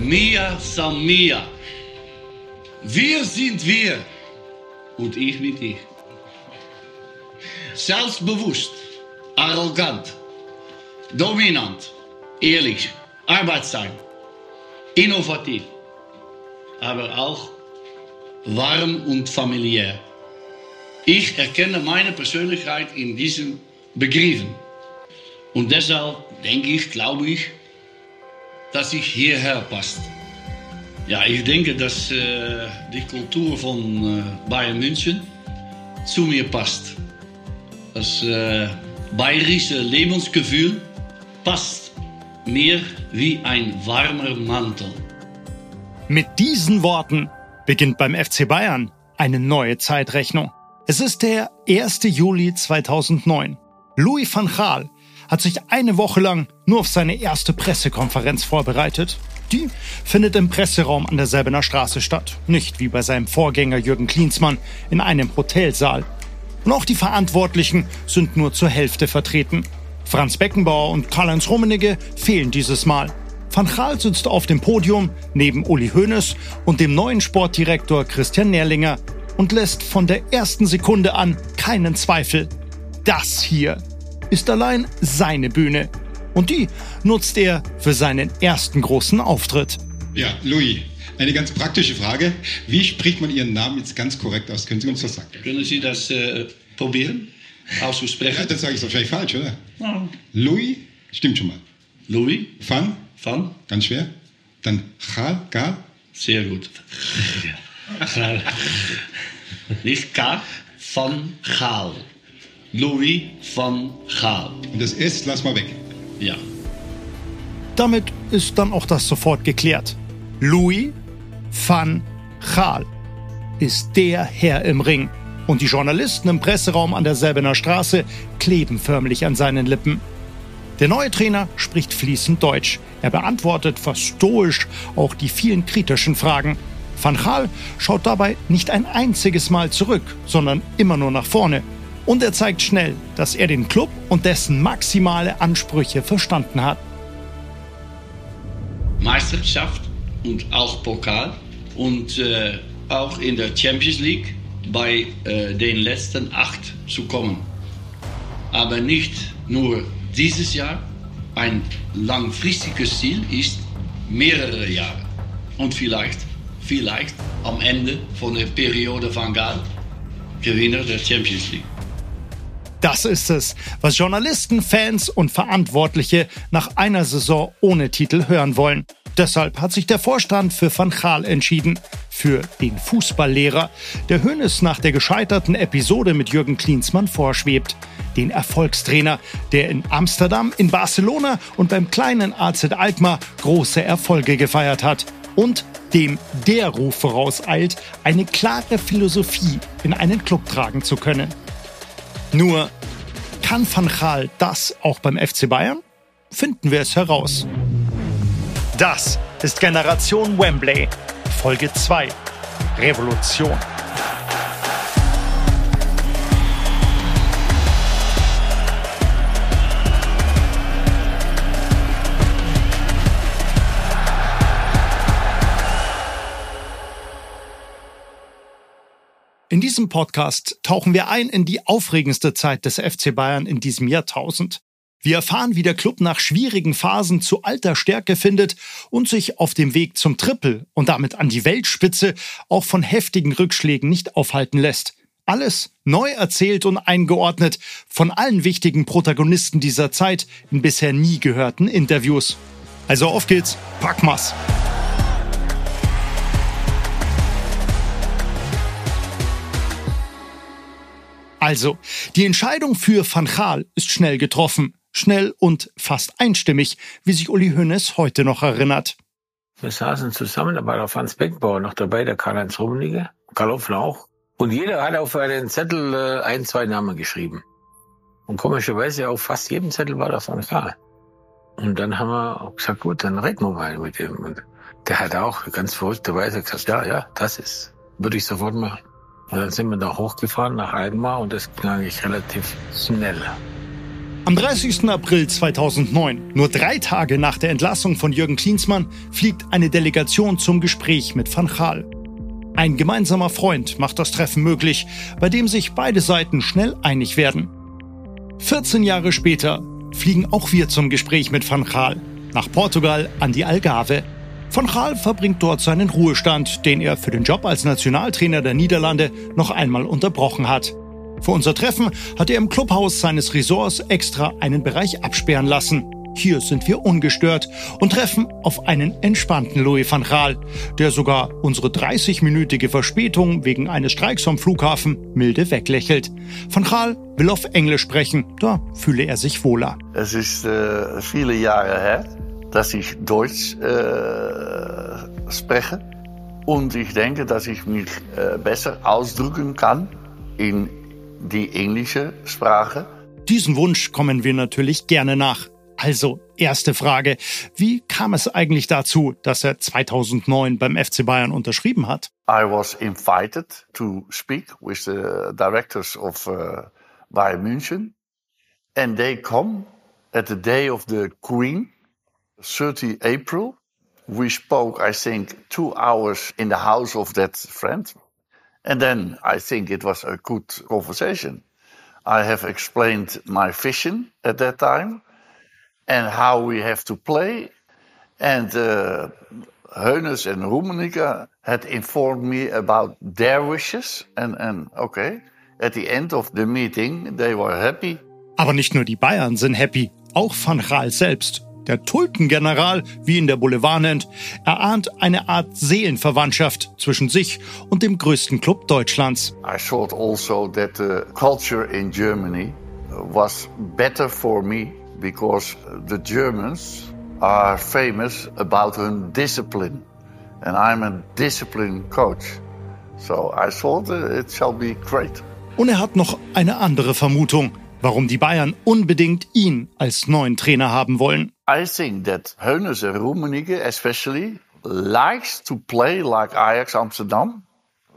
Mia san Mia. Wir sind wir und ich mit ich. Selbstbewusst, arrogant, dominant, ehrlich, arbeitsam, innovativ, aber auch warm und familiär. Ich erkenne meine Persönlichkeit in diesen Begriffen. Und deshalb denke ich, glaube ich, dass ich hierher passt. Ja, ich denke, dass äh, die Kultur von äh, Bayern München zu mir passt. Das äh, bayerische Lebensgefühl passt mir wie ein warmer Mantel. Mit diesen Worten beginnt beim FC Bayern eine neue Zeitrechnung. Es ist der 1. Juli 2009. Louis van Gaal hat sich eine Woche lang nur auf seine erste Pressekonferenz vorbereitet. Die findet im Presseraum an der Selbener Straße statt, nicht wie bei seinem Vorgänger Jürgen Klinsmann in einem Hotelsaal. Und auch die Verantwortlichen sind nur zur Hälfte vertreten. Franz Beckenbauer und Karl-Heinz Rummenigge fehlen dieses Mal. Van Gaal sitzt auf dem Podium neben Uli Hoeneß und dem neuen Sportdirektor Christian Nährlinger und lässt von der ersten Sekunde an keinen Zweifel. Das hier ist allein seine Bühne. Und die nutzt er für seinen ersten großen Auftritt. Ja, Louis, eine ganz praktische Frage. Wie spricht man Ihren Namen jetzt ganz korrekt aus? Können Sie uns das sagen? Können Sie das äh, probieren auszusprechen? Ja, das sage ich wahrscheinlich falsch, oder? Ja. Louis, stimmt schon mal. Louis Van, van? ganz schwer. Dann Gal, Gal. Sehr gut. Nicht K, van Gaal. Louis van Gaal. Und das S lass mal weg. Ja. Damit ist dann auch das sofort geklärt. Louis van Gaal ist der Herr im Ring. Und die Journalisten im Presseraum an der Selbener Straße kleben förmlich an seinen Lippen. Der neue Trainer spricht fließend Deutsch. Er beantwortet fast stoisch auch die vielen kritischen Fragen. Van Gaal schaut dabei nicht ein einziges Mal zurück, sondern immer nur nach vorne. Und er zeigt schnell, dass er den Club und dessen maximale Ansprüche verstanden hat. Meisterschaft und auch Pokal und äh, auch in der Champions League bei äh, den letzten acht zu kommen. Aber nicht nur dieses Jahr. Ein langfristiges Ziel ist mehrere Jahre. Und vielleicht, vielleicht am Ende von der Periode von Gaal Gewinner der Champions League. Das ist es, was Journalisten, Fans und Verantwortliche nach einer Saison ohne Titel hören wollen. Deshalb hat sich der Vorstand für Van Gaal entschieden, für den Fußballlehrer, der Hönes nach der gescheiterten Episode mit Jürgen Klinsmann vorschwebt. Den Erfolgstrainer, der in Amsterdam, in Barcelona und beim kleinen AZ Alkmaar große Erfolge gefeiert hat. Und dem der Ruf vorauseilt, eine klare Philosophie in einen Club tragen zu können. Nur kann Van Gaal das auch beim FC Bayern? Finden wir es heraus. Das ist Generation Wembley, Folge 2. Revolution. In diesem Podcast tauchen wir ein in die aufregendste Zeit des FC Bayern in diesem Jahrtausend. Wir erfahren, wie der Club nach schwierigen Phasen zu alter Stärke findet und sich auf dem Weg zum Triple und damit an die Weltspitze auch von heftigen Rückschlägen nicht aufhalten lässt. Alles neu erzählt und eingeordnet von allen wichtigen Protagonisten dieser Zeit in bisher nie gehörten Interviews. Also auf geht's, pack mal's! Also, die Entscheidung für Van Gaal ist schnell getroffen. Schnell und fast einstimmig, wie sich Uli Hoeneß heute noch erinnert. Wir saßen zusammen, da war der Franz Beckenbauer noch dabei, der Karl-Heinz Rummenigge, Karl Hoffner auch. Und jeder hat auf einen Zettel äh, ein, zwei Namen geschrieben. Und komischerweise auf fast jedem Zettel war der Van Gaal. Und dann haben wir gesagt, gut, dann reden wir mal mit ihm. Und der hat auch ganz verrückterweise gesagt, ja, ja, das ist, würde ich sofort machen. Und dann sind wir da hochgefahren nach Alkmaar und das ging eigentlich relativ schnell. Am 30. April 2009, nur drei Tage nach der Entlassung von Jürgen Klinsmann, fliegt eine Delegation zum Gespräch mit Van Gaal. Ein gemeinsamer Freund macht das Treffen möglich, bei dem sich beide Seiten schnell einig werden. 14 Jahre später fliegen auch wir zum Gespräch mit Van Gaal nach Portugal an die Algarve. Van Gaal verbringt dort seinen Ruhestand, den er für den Job als Nationaltrainer der Niederlande noch einmal unterbrochen hat. Für unser Treffen hat er im Clubhaus seines Resorts extra einen Bereich absperren lassen. Hier sind wir ungestört und treffen auf einen entspannten Louis van Gaal, der sogar unsere 30-minütige Verspätung wegen eines Streiks am Flughafen milde weglächelt. Van Gaal will auf Englisch sprechen, da fühle er sich wohler. Es ist äh, viele Jahre her, dass ich Deutsch äh, spreche und ich denke, dass ich mich äh, besser ausdrücken kann in die englische Sprache. Diesen Wunsch kommen wir natürlich gerne nach. Also, erste Frage. Wie kam es eigentlich dazu, dass er 2009 beim FC Bayern unterschrieben hat? I was invited to speak with the directors of uh, Bayern München. And they come at the day of the Queen, 30 April. We spoke, I think, two hours in the house of that friend. And then I think it was a good conversation. I have explained my vision at that time and how we have to play. And uh, Heunes and Rummenigge had informed me about their wishes. And, and okay, at the end of the meeting, they were happy. Aber nicht nur die Bayern sind happy, auch Van Gaal selbst. Der Tulpengeneral, wie ihn der Boulevard nennt, erahnt eine Art Seelenverwandtschaft zwischen sich und dem größten Club Deutschlands. I thought also that the culture in Germany was better for me because the Germans are famous about their discipline. And I'm a disciplined coach. So I thought it shall be great. Und er hat noch eine andere Vermutung, warum die Bayern unbedingt ihn als neuen Trainer haben wollen. I think that Heunes and Rummenigge especially likes to play like Ajax Amsterdam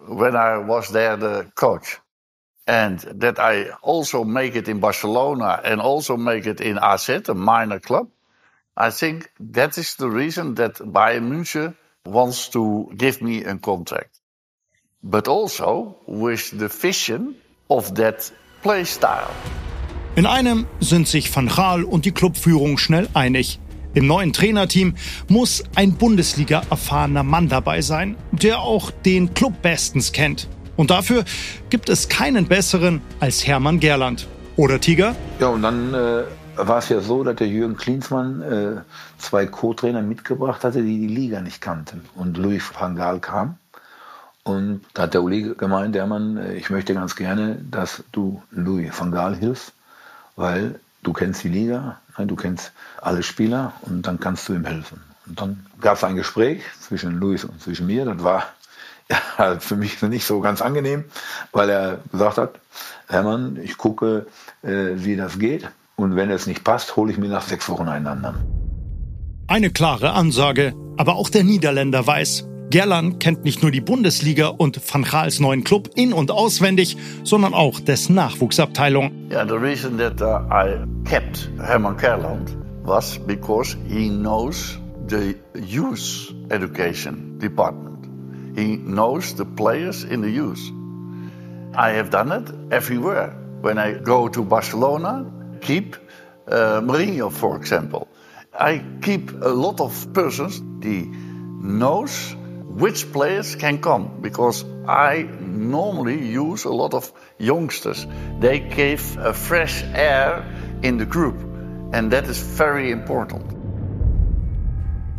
when I was there the coach. And that I also make it in Barcelona and also make it in AZ, a minor club. I think that is the reason that Bayern München wants to give me a contract. But also with the vision of that play style. In einem sind sich Van Gaal und die Clubführung schnell einig. Im neuen Trainerteam muss ein Bundesliga-erfahrener Mann dabei sein, der auch den Club bestens kennt. Und dafür gibt es keinen besseren als Hermann Gerland. Oder Tiger? Ja, und dann äh, war es ja so, dass der Jürgen Klinsmann äh, zwei Co-Trainer mitgebracht hatte, die die Liga nicht kannten. Und Louis van Gaal kam. Und da hat der Uli gemeint, Hermann, äh, ich möchte ganz gerne, dass du Louis van Gaal hilfst weil du kennst die Liga, ne, du kennst alle Spieler und dann kannst du ihm helfen. Und dann gab es ein Gespräch zwischen Luis und zwischen mir. Das war ja, für mich nicht so ganz angenehm, weil er gesagt hat, Hermann, ich gucke, äh, wie das geht. Und wenn es nicht passt, hole ich mir nach sechs Wochen einen anderen. Eine klare Ansage, aber auch der Niederländer weiß, Gerland kennt nicht nur die Bundesliga und Van Gaals neuen Club in- und auswendig, sondern auch dessen Nachwuchsabteilung. Yeah, the reason that uh, I kept Herman Gerland was because he knows the youth education department. He knows the players in the youth. I have done it everywhere. When I go to Barcelona, keep uh, Mourinho, for example. I keep a lot of persons die knows which players can come because I normally use a lot of youngsters. They give a fresh air in the group and that is very important.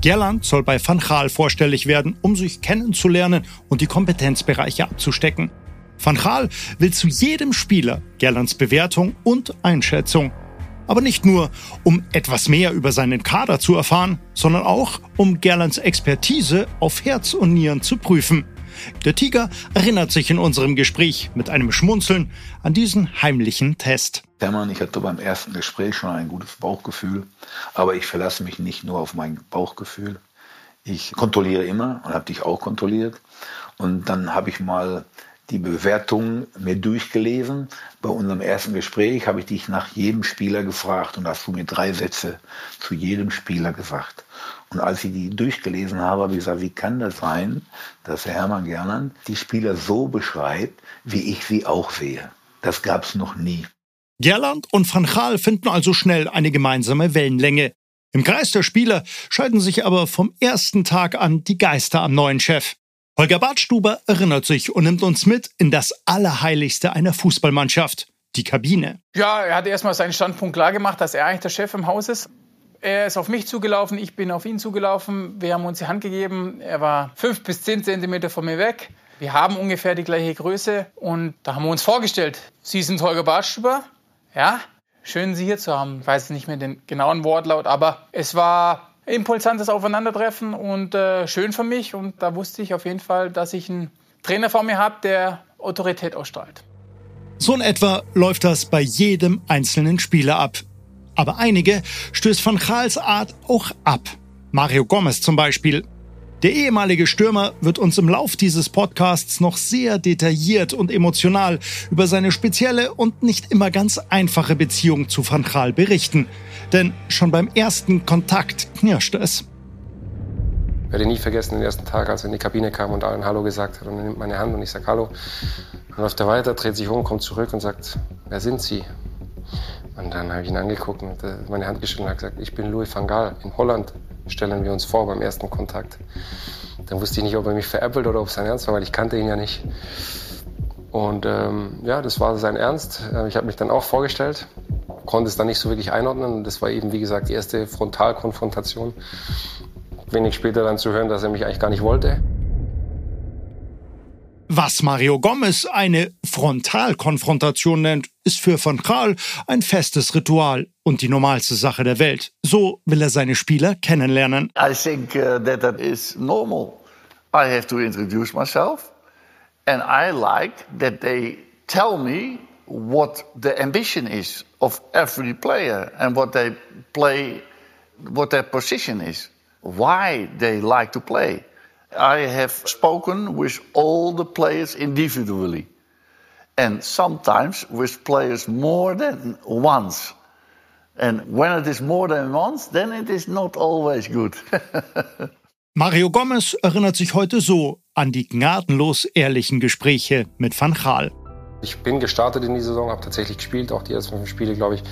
Gerland soll bei Van Gaal vorstellig werden, um sich kennenzulernen und die Kompetenzbereiche abzustecken. Van Gaal will zu jedem Spieler Gerlands Bewertung und Einschätzung aber nicht nur, um etwas mehr über seinen Kader zu erfahren, sondern auch, um Gerlands Expertise auf Herz und Nieren zu prüfen. Der Tiger erinnert sich in unserem Gespräch mit einem Schmunzeln an diesen heimlichen Test. Hermann, ich hatte beim ersten Gespräch schon ein gutes Bauchgefühl, aber ich verlasse mich nicht nur auf mein Bauchgefühl. Ich kontrolliere immer und habe dich auch kontrolliert. Und dann habe ich mal die Bewertungen mir durchgelesen. Bei unserem ersten Gespräch habe ich dich nach jedem Spieler gefragt und hast du mir drei Sätze zu jedem Spieler gesagt. Und als ich die durchgelesen habe, habe ich gesagt, wie kann das sein, dass Hermann Gernand die Spieler so beschreibt, wie ich sie auch sehe? Das gab es noch nie. Gerland und Van Gaal finden also schnell eine gemeinsame Wellenlänge. Im Kreis der Spieler scheiden sich aber vom ersten Tag an die Geister am neuen Chef. Holger Bartstuber erinnert sich und nimmt uns mit in das Allerheiligste einer Fußballmannschaft, die Kabine. Ja, er hat erstmal seinen Standpunkt klar gemacht, dass er eigentlich der Chef im Haus ist. Er ist auf mich zugelaufen, ich bin auf ihn zugelaufen. Wir haben uns die Hand gegeben. Er war fünf bis zehn Zentimeter von mir weg. Wir haben ungefähr die gleiche Größe und da haben wir uns vorgestellt. Sie sind Holger Bartstuber. Ja, schön, Sie hier zu haben. Ich weiß nicht mehr den genauen Wortlaut, aber es war impulsantes Aufeinandertreffen und äh, schön für mich. Und da wusste ich auf jeden Fall, dass ich einen Trainer vor mir habe, der Autorität ausstrahlt. So in etwa läuft das bei jedem einzelnen Spieler ab. Aber einige stößt von Gaals Art auch ab. Mario Gomez zum Beispiel. Der ehemalige Stürmer wird uns im Lauf dieses Podcasts noch sehr detailliert und emotional über seine spezielle und nicht immer ganz einfache Beziehung zu Van Gaal berichten. Denn schon beim ersten Kontakt knirscht es. Ich werde nie vergessen den ersten Tag, als er in die Kabine kam und allen Hallo gesagt hat und er nimmt meine Hand und ich sage Hallo. Dann läuft er weiter, dreht sich um, kommt zurück und sagt, wer sind Sie? Und dann habe ich ihn angeguckt und meine Hand geschüttelt und gesagt, ich bin Louis van Gaal. In Holland stellen wir uns vor beim ersten Kontakt. Dann wusste ich nicht, ob er mich veräppelt oder ob es sein Ernst war, weil ich kannte ihn ja nicht. Und ähm, ja, das war sein Ernst. Äh, ich habe mich dann auch vorgestellt, konnte es dann nicht so wirklich einordnen. Das war eben, wie gesagt, die erste Frontalkonfrontation. Wenig später dann zu hören, dass er mich eigentlich gar nicht wollte. Was Mario Gomez eine Frontalkonfrontation nennt, ist für Van Gaal ein festes Ritual und die normalste Sache der Welt. So will er seine Spieler kennenlernen. I think uh, that that is normal. I have to introduce myself and I like that they tell me what the ambition is of every player and what they play what their position is. Why they like to play. I have spoken with all the players individually, and sometimes with players more than once. And when it is more than once, then it is not always good. Mario Gomez erinnert sich heute so an die gnadenlos ehrlichen Gespräche mit Van Gaal. Ich bin gestartet in die Saison, habe tatsächlich gespielt, auch die ersten fünf Spiele, glaube ich,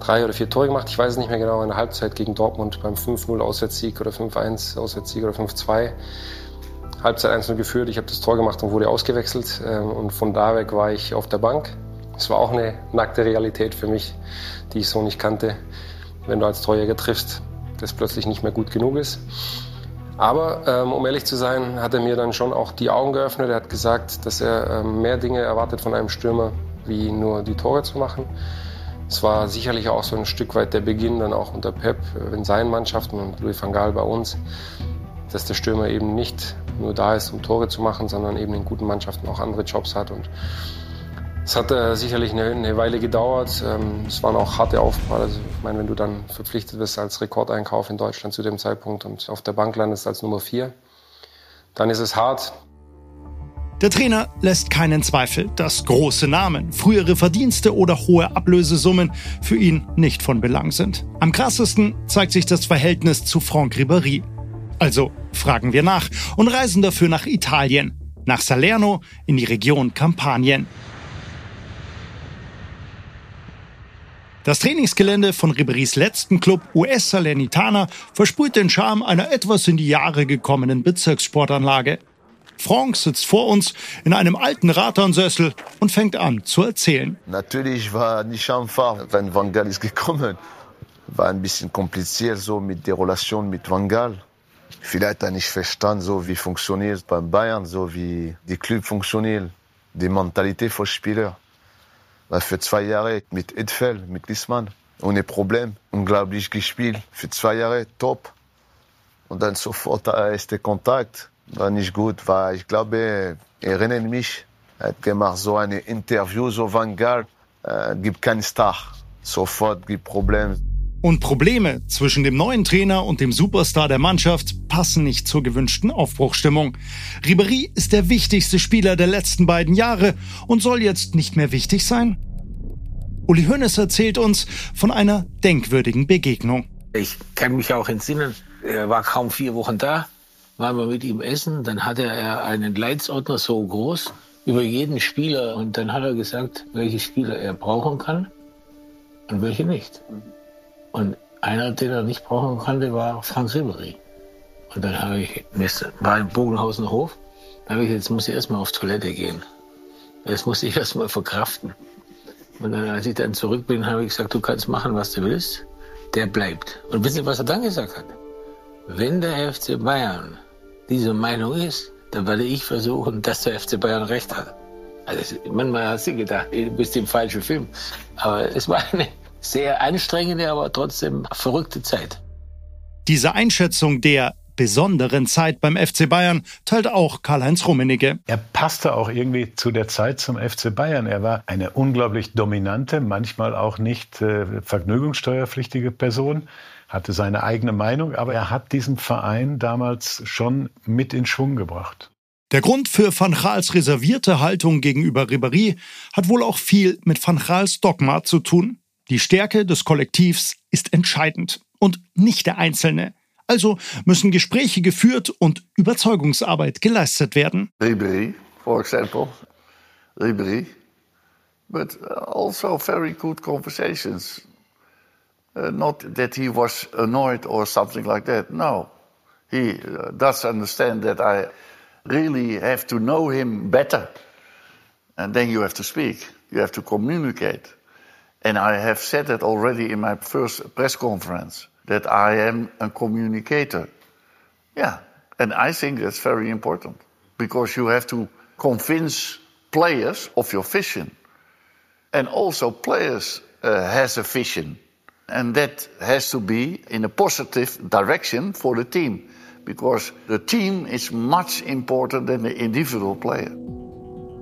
drei oder vier Tore gemacht. Ich weiß es nicht mehr genau, in der Halbzeit gegen Dortmund beim 5-0 Auswärtssieg oder 5-1 Auswärtssieg oder 5-2. Halbzeit 1-0 geführt, ich habe das Tor gemacht und wurde ausgewechselt. Ähm, und von da weg war ich auf der Bank. Es war auch eine nackte Realität für mich, die ich so nicht kannte. Wenn du als Torjäger triffst, das plötzlich nicht mehr gut genug ist. Aber ähm, um ehrlich zu sein, hat er mir dann schon auch die Augen geöffnet. Er hat gesagt, dass er ähm, mehr Dinge erwartet von einem Stürmer, wie nur die Tore zu machen. Es war sicherlich auch so ein Stück weit der Beginn dann auch unter Pep äh, in seinen Mannschaften und Louis van Gaal bei uns, dass der Stürmer eben nicht nur da ist, um Tore zu machen, sondern eben in guten Mannschaften auch andere Jobs hat. Und es hat äh, sicherlich eine, eine, Weile gedauert. Ähm, es waren auch harte Aufgaben. Also, ich meine, wenn du dann verpflichtet bist als Rekordeinkauf in Deutschland zu dem Zeitpunkt und auf der Bank landest als Nummer vier, dann ist es hart. Der Trainer lässt keinen Zweifel, dass große Namen, frühere Verdienste oder hohe Ablösesummen für ihn nicht von Belang sind. Am krassesten zeigt sich das Verhältnis zu Franck Ribéry. Also fragen wir nach und reisen dafür nach Italien, nach Salerno in die Region Kampanien. Das Trainingsgelände von Riberys letzten Club US Salernitana versprüht den Charme einer etwas in die Jahre gekommenen Bezirkssportanlage. Franck sitzt vor uns in einem alten Rathansessel und fängt an zu erzählen. Natürlich war nicht einfach, wenn Van Gaal ist gekommen. War ein bisschen kompliziert so mit der Relation mit Van Gaal. Vielleicht hat er nicht verstanden, so wie funktioniert beim Bayern, so wie die Club funktioniert, die Mentalität von Spieler. Weil für zwei Jahre mit Edfeld, mit Liesmann, ohne Problem, unglaublich gespielt. Für zwei Jahre top. Und dann sofort der erste Kontakt war nicht gut, weil ich glaube, erinnere mich, er hat gemacht so ein Interview, so Van Gaal, äh, gibt keinen Star. Sofort gibt Probleme. Und Probleme zwischen dem neuen Trainer und dem Superstar der Mannschaft passen nicht zur gewünschten Aufbruchstimmung. Ribéry ist der wichtigste Spieler der letzten beiden Jahre und soll jetzt nicht mehr wichtig sein? Uli Hoeneß erzählt uns von einer denkwürdigen Begegnung. Ich kann mich auch entsinnen, er war kaum vier Wochen da, waren wir mit ihm essen, dann hatte er einen Leitsordner so groß über jeden Spieler und dann hat er gesagt, welche Spieler er brauchen kann und welche nicht. Und einer, den er nicht brauchen konnte, war Frank Ribery. Und dann habe ich, war im Bogenhausen Hof, da habe ich, jetzt muss ich erstmal auf Toilette gehen. Das muss ich erstmal verkraften. Und dann, als ich dann zurück bin, habe ich gesagt, du kannst machen, was du willst. Der bleibt. Und wissen Sie, was er dann gesagt hat? Wenn der FC Bayern diese Meinung ist, dann werde ich versuchen, dass der FC Bayern recht hat. Also manchmal hast du gedacht, du bist im falschen Film. Aber es war eine sehr anstrengende, aber trotzdem verrückte Zeit. Diese Einschätzung der besonderen Zeit beim FC Bayern teilt auch Karl-Heinz Rummenigge. Er passte auch irgendwie zu der Zeit zum FC Bayern. Er war eine unglaublich dominante, manchmal auch nicht äh, vergnügungssteuerpflichtige Person, hatte seine eigene Meinung, aber er hat diesen Verein damals schon mit in Schwung gebracht. Der Grund für Van Gaals reservierte Haltung gegenüber Ribéry hat wohl auch viel mit Van Gaals Dogma zu tun. Die Stärke des Kollektivs ist entscheidend und nicht der Einzelne. Also müssen Gespräche geführt und Überzeugungsarbeit geleistet werden. Ribéry, for example. Ribéry. But also very good conversations. Uh, not that he was annoyed or something like that. No. He uh, does understand that I really have to know him better. And then you have to speak. You have to communicate. And I have said that already in my first press conference. that I am a communicator. Yeah, and I think that's very important because you have to convince players of your vision. And also players uh, has a vision. And that has to be in a positive direction for the team because the team is much important than the individual player.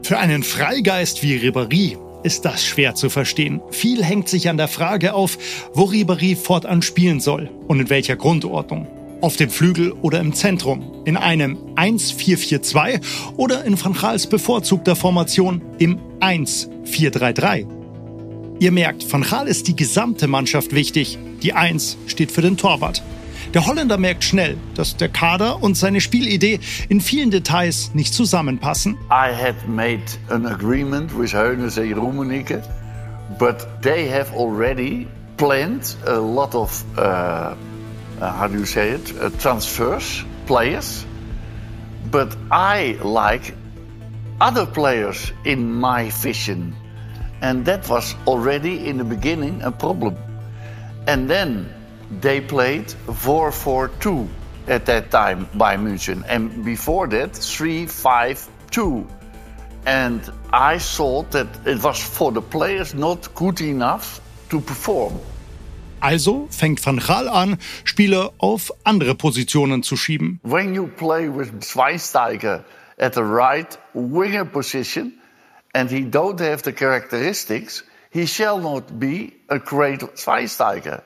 Für einen Freigeist wie Ribéry ist das schwer zu verstehen. Viel hängt sich an der Frage auf, wo Ribéry fortan spielen soll und in welcher Grundordnung. Auf dem Flügel oder im Zentrum, in einem 1-4-4-2 oder in Van Gaals bevorzugter Formation im 1-4-3-3. Ihr merkt, Van Gaal ist die gesamte Mannschaft wichtig. Die 1 steht für den Torwart. Der Holländer merkt schnell, dass der Kader und seine Spielidee in vielen Details nicht zusammenpassen. I had made an agreement with Heunes and Rummenigge, but they have already planned a lot of, uh, uh, how do you say it, uh, transfers, players. But I like other players in my vision. And that was already in the beginning a problem. And then they played 4-4-2 at that time by München. And before that, 3-5-2. And I thought that it was for the players not good enough to perform. Also fängt Van Gaal an, Spieler auf andere Positionen zu schieben. When you play with Schweinsteiger at the right winger position and he don't have the characteristics, he shall not be a great Schweinsteiger.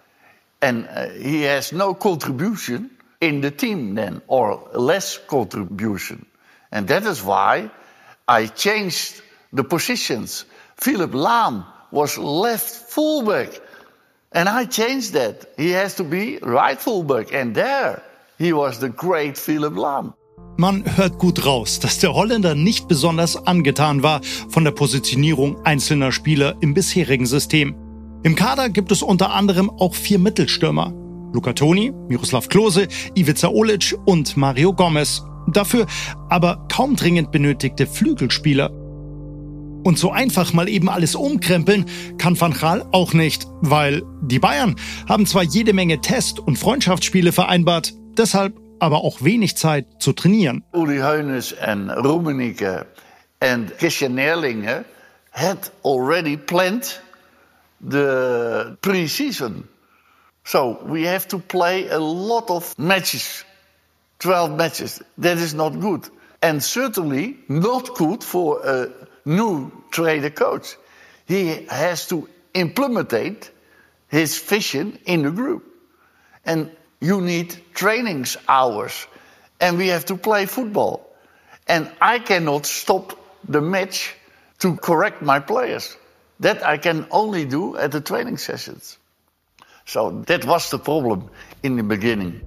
And uh, he has no contribution in the team then, or less contribution. And that is why I changed the positions. Philip Lahm was left fullback. And I changed that. He has to be right fullback. And there he was the great Philip Lahm. Man hört gut raus, dass der Holländer nicht besonders angetan war von der Positionierung einzelner Spieler im bisherigen System. Im Kader gibt es unter anderem auch vier Mittelstürmer. Luca Toni, Miroslav Klose, Ivica Olic und Mario Gomez. Dafür aber kaum dringend benötigte Flügelspieler. Und so einfach mal eben alles umkrempeln kann Van Gaal auch nicht, weil die Bayern haben zwar jede Menge Test- und Freundschaftsspiele vereinbart, deshalb aber auch wenig Zeit zu trainieren. Uli Hoeneß and Rummenigge and Christian Nerlinge had already planned the pre-season. So we have to play a lot of matches, 12 matches. That is not good. And certainly not good for a new trainer coach. He has to implement his vision in the group. And you need trainings hours. And we have to play football. And I cannot stop the match to correct my players. That I can only do at the training sessions. So that was the problem in the beginning.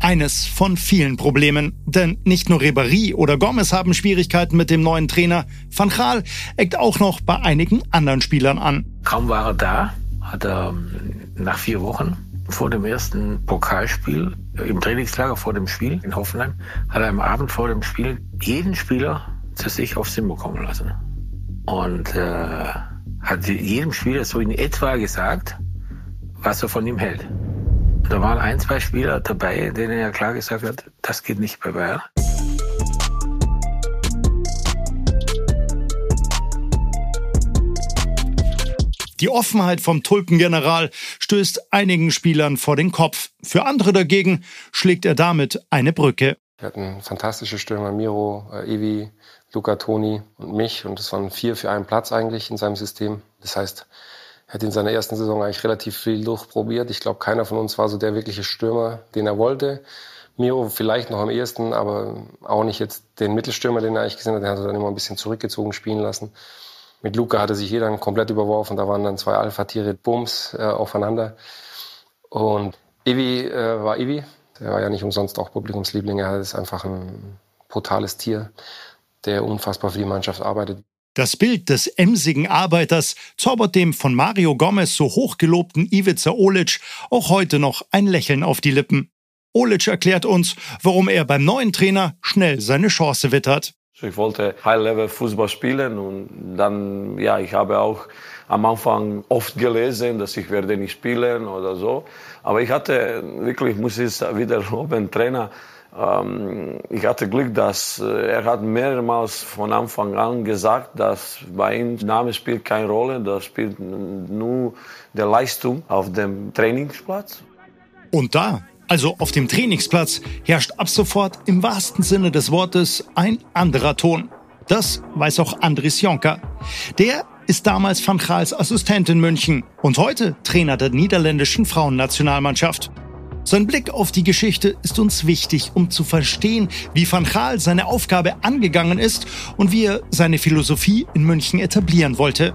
Eines von vielen Problemen, denn nicht nur Ribéry oder Gomez haben Schwierigkeiten mit dem neuen Trainer. Van Gaal eckt auch noch bei einigen anderen Spielern an. Kaum war er da, hat er ähm, nach vier Wochen vor dem ersten Pokalspiel im Trainingslager vor dem Spiel in Hoffenheim hat er am Abend vor dem Spiel jeden Spieler zu sich aufs Zimmer kommen lassen und äh, hat jedem Spieler so in etwa gesagt, was er von ihm hält. Da waren ein, zwei Spieler dabei, denen er klar gesagt hat, das geht nicht bei Bayern. Die Offenheit vom Tulpengeneral stößt einigen Spielern vor den Kopf. Für andere dagegen schlägt er damit eine Brücke. Wir hatten fantastische Stürmer, Miro, äh, Evi, Luca Toni und mich. Und es waren vier für einen Platz eigentlich in seinem System. Das heißt, er hat in seiner ersten Saison eigentlich relativ viel durchprobiert. Ich glaube, keiner von uns war so der wirkliche Stürmer, den er wollte. Miro vielleicht noch am ehesten, aber auch nicht jetzt den Mittelstürmer, den er eigentlich gesehen hat. Den hat er dann immer ein bisschen zurückgezogen spielen lassen. Mit Luca hatte sich jeder komplett überworfen. Da waren dann zwei Alpha-Tiere, Bums, äh, aufeinander. Und Ivi äh, war Ivi. Der war ja nicht umsonst auch Publikumsliebling. Er ist einfach ein brutales Tier, der unfassbar für die Mannschaft arbeitet. Das Bild des emsigen Arbeiters zaubert dem von Mario Gomez so hochgelobten Ivica Olic auch heute noch ein Lächeln auf die Lippen. Olic erklärt uns, warum er beim neuen Trainer schnell seine Chance wittert. Ich wollte High-Level-Fußball spielen und dann, ja, ich habe auch am Anfang oft gelesen, dass ich werde nicht spielen oder so. Aber ich hatte wirklich, muss ich wieder loben, Trainer, ähm, ich hatte Glück, dass äh, er hat mehrmals von Anfang an gesagt, dass bei ihm Name spielt keine Rolle, das spielt nur die Leistung auf dem Trainingsplatz. Und da, also auf dem Trainingsplatz, herrscht ab sofort im wahrsten Sinne des Wortes ein anderer Ton. Das weiß auch Andris Jonker. Der ist damals Van Gaals Assistent in München und heute Trainer der niederländischen Frauennationalmannschaft. Sein Blick auf die Geschichte ist uns wichtig, um zu verstehen, wie Van Gaal seine Aufgabe angegangen ist und wie er seine Philosophie in München etablieren wollte.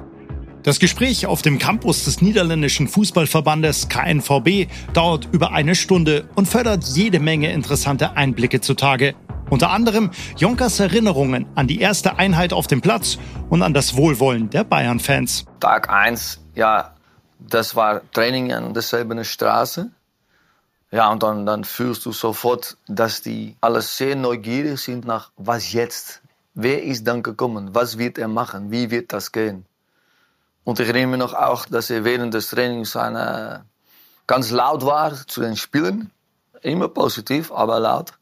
Das Gespräch auf dem Campus des niederländischen Fußballverbandes KNVB dauert über eine Stunde und fördert jede Menge interessante Einblicke zutage. Unter anderem Jonkers Erinnerungen an die erste Einheit auf dem Platz und an das Wohlwollen der Bayern-Fans. Tag 1, ja, das war Training an derselben Straße. Ja, und dann, dann fühlst du sofort, dass die alle sehr neugierig sind nach was jetzt. Wer ist dann gekommen? Was wird er machen? Wie wird das gehen? Und ich erinnere mich auch, dass er während des Trainings eine, ganz laut war zu den Spielen. Immer positiv, aber laut.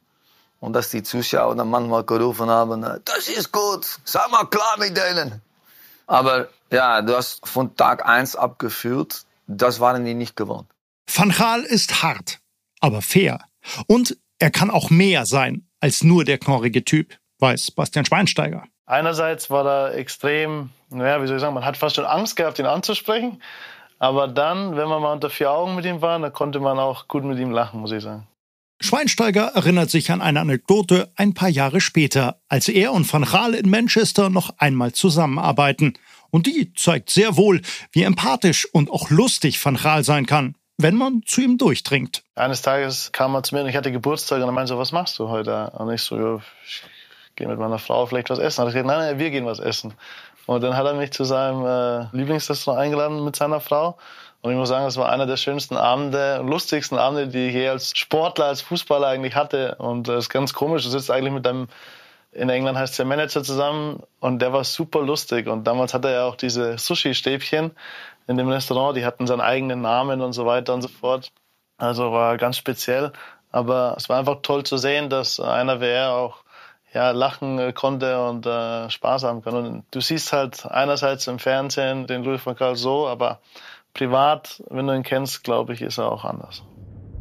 Und dass die Zuschauer dann manchmal gerufen haben, das ist gut, sei mal klar mit denen. Aber ja, du hast von Tag 1 abgeführt, das waren die nicht gewohnt. Van Gaal ist hart, aber fair. Und er kann auch mehr sein als nur der knorrige Typ, weiß Bastian Schweinsteiger. Einerseits war er extrem, naja, wie soll ich sagen, man hat fast schon Angst gehabt, ihn anzusprechen. Aber dann, wenn man mal unter vier Augen mit ihm war, dann konnte man auch gut mit ihm lachen, muss ich sagen. Schweinsteiger erinnert sich an eine Anekdote ein paar Jahre später, als er und Van Gaal in Manchester noch einmal zusammenarbeiten. Und die zeigt sehr wohl, wie empathisch und auch lustig Van Gaal sein kann wenn man zu ihm durchdringt. Eines Tages kam er zu mir und ich hatte Geburtstag und er meinte so, was machst du heute? Und ich so, ja, ich gehe mit meiner Frau vielleicht was essen. Und er gesagt, nein, nein, wir gehen was essen. Und dann hat er mich zu seinem äh, Lieblingsrestaurant eingeladen mit seiner Frau. Und ich muss sagen, das war einer der schönsten Abende, lustigsten Abende, die ich je als Sportler, als Fußballer eigentlich hatte. Und das ist ganz komisch. Du sitzt eigentlich mit deinem, in England heißt der Manager zusammen und der war super lustig. Und damals hatte er auch diese Sushi-Stäbchen in dem Restaurant. Die hatten seinen eigenen Namen und so weiter und so fort. Also war ganz speziell. Aber es war einfach toll zu sehen, dass einer wie er auch ja, lachen äh, konnte und äh, Spaß haben kann. Und du siehst halt einerseits im Fernsehen den Louis van Gaal so, aber privat, wenn du ihn kennst, glaube ich, ist er auch anders.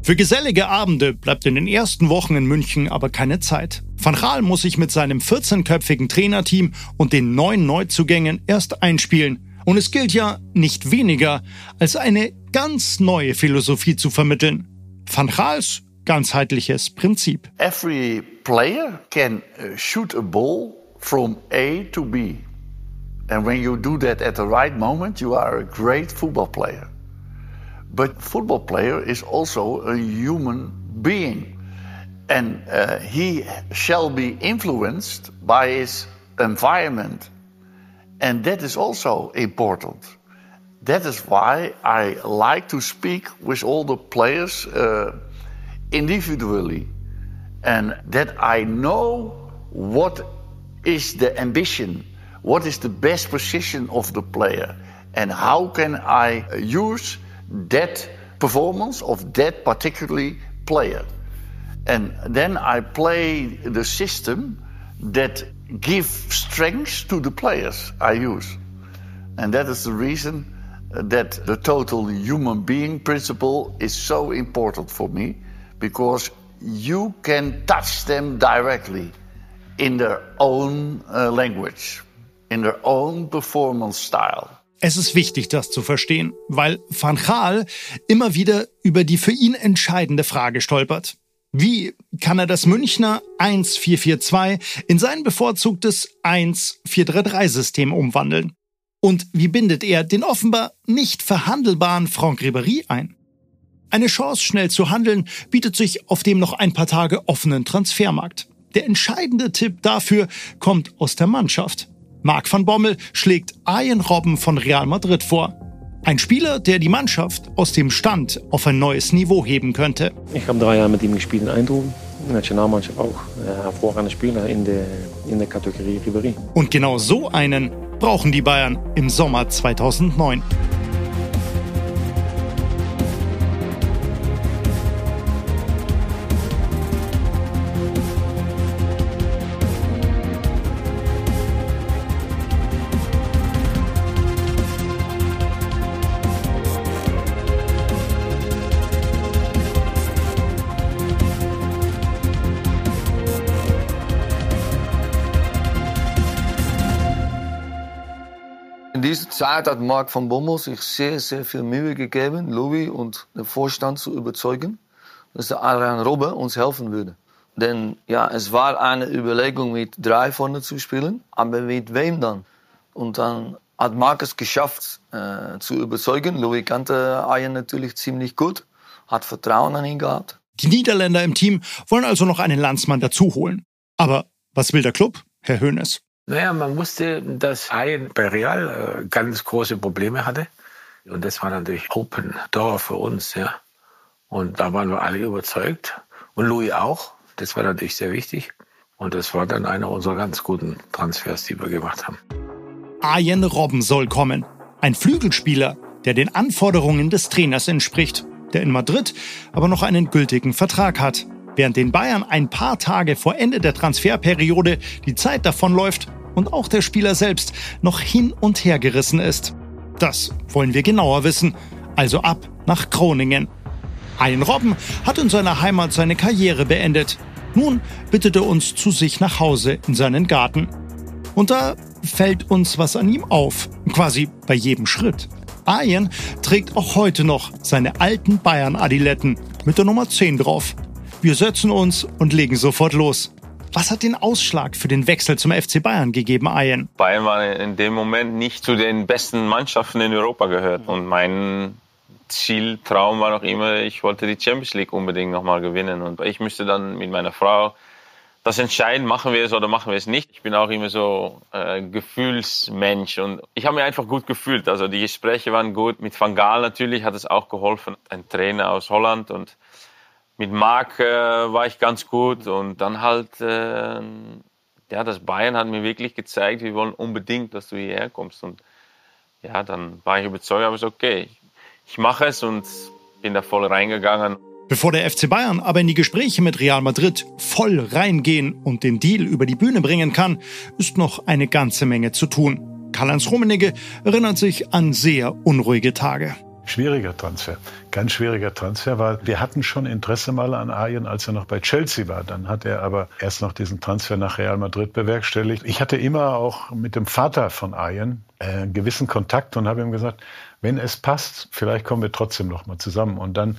Für gesellige Abende bleibt in den ersten Wochen in München aber keine Zeit. Van Gaal muss sich mit seinem 14-köpfigen Trainerteam und den neuen Neuzugängen erst einspielen und es gilt ja nicht weniger als eine ganz neue Philosophie zu vermitteln. Van Gaals ganzheitliches Prinzip. Every player can uh, shoot a ball from A to B. And when you do that at the right moment, you are a great football player. But football player is also a human being. And uh, he shall be influenced by his environment. And that is also important. That is why I like to speak with all the players uh, individually. And that I know what is the ambition, what is the best position of the player, and how can I use that performance of that particularly player. And then I play the system that give strength to the players I use. And that is the reason that the total human being principle is so important for me because you can touch them directly in their own uh, language, in their own performance style. Es ist wichtig, das zu verstehen, weil Van Gaal immer wieder über die für ihn entscheidende Frage stolpert. Wie kann er das Münchner 1-4-4-2 in sein bevorzugtes 1-4-3-3-System umwandeln? Und wie bindet er den offenbar nicht verhandelbaren Franck Ribéry ein? Eine Chance, schnell zu handeln, bietet sich auf dem noch ein paar Tage offenen Transfermarkt. Der entscheidende Tipp dafür kommt aus der Mannschaft. Marc van Bommel schlägt Ian Robben von Real Madrid vor. Ein Spieler, der die Mannschaft aus dem Stand auf ein neues Niveau heben könnte. Ich habe drei Jahre mit ihm gespielt in Eindhoven. Nationalmannschaft auch. Äh, hervorragender Spieler in der, in der Kategorie Ribéry. Und genau so einen brauchen die Bayern im Sommer 2009. Zeit hat Mark van Bommel sich sehr, sehr viel Mühe gegeben, Louis und den Vorstand zu überzeugen, dass der Adrian Robbe uns helfen würde. Denn ja, es war eine Überlegung, mit drei vorne zu spielen, aber mit wem dann? Und dann hat Mark es geschafft, äh, zu überzeugen. Louis kannte Ayen natürlich ziemlich gut, hat Vertrauen an ihn gehabt. Die Niederländer im Team wollen also noch einen Landsmann dazu holen. Aber was will der Club, Herr Hoeneß? Naja, man wusste, dass Hayen bei Real äh, ganz große Probleme hatte. Und das war natürlich Open Door für uns, ja. Und da waren wir alle überzeugt. Und Louis auch. Das war natürlich sehr wichtig. Und das war dann einer unserer ganz guten Transfers, die wir gemacht haben. Arjen Robben soll kommen. Ein Flügelspieler, der den Anforderungen des Trainers entspricht, der in Madrid aber noch einen gültigen Vertrag hat. Während den Bayern ein paar Tage vor Ende der Transferperiode die Zeit davonläuft, und auch der Spieler selbst noch hin und her gerissen ist. Das wollen wir genauer wissen, also ab nach Groningen. Ein Robben hat in seiner Heimat seine Karriere beendet. Nun bittet er uns zu sich nach Hause in seinen Garten. Und da fällt uns was an ihm auf, quasi bei jedem Schritt. Ayen trägt auch heute noch seine alten Bayern-Adiletten mit der Nummer 10 drauf. Wir setzen uns und legen sofort los. Was hat den Ausschlag für den Wechsel zum FC Bayern gegeben, Ayen? Bayern war in dem Moment nicht zu den besten Mannschaften in Europa gehört. Und mein Ziel, Traum war noch immer, ich wollte die Champions League unbedingt nochmal gewinnen. Und ich müsste dann mit meiner Frau das entscheiden, machen wir es oder machen wir es nicht. Ich bin auch immer so äh, Gefühlsmensch und ich habe mich einfach gut gefühlt. Also die Gespräche waren gut. Mit Van Gaal natürlich hat es auch geholfen, ein Trainer aus Holland und mit Marc äh, war ich ganz gut und dann halt, äh, ja, das Bayern hat mir wirklich gezeigt, wir wollen unbedingt, dass du hierher kommst und ja, dann war ich überzeugt, aber es ist okay, ich mache es und bin da voll reingegangen. Bevor der FC Bayern aber in die Gespräche mit Real Madrid voll reingehen und den Deal über die Bühne bringen kann, ist noch eine ganze Menge zu tun. Karl-Heinz Rummenigge erinnert sich an sehr unruhige Tage. Schwieriger Transfer, ganz schwieriger Transfer, weil wir hatten schon Interesse mal an Arjen, als er noch bei Chelsea war. Dann hat er aber erst noch diesen Transfer nach Real Madrid bewerkstelligt. Ich hatte immer auch mit dem Vater von Arjen äh, einen gewissen Kontakt und habe ihm gesagt, wenn es passt, vielleicht kommen wir trotzdem noch mal zusammen. Und dann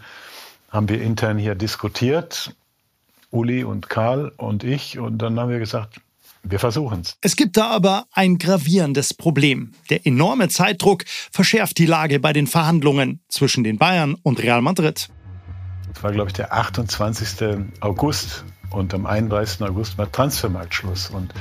haben wir intern hier diskutiert, Uli und Karl und ich, und dann haben wir gesagt, wir versuchen es. Es gibt da aber ein gravierendes Problem. Der enorme Zeitdruck verschärft die Lage bei den Verhandlungen zwischen den Bayern und Real Madrid. Es war, glaube ich, der 28. August und am 31. August war Transfermarktschluss. Und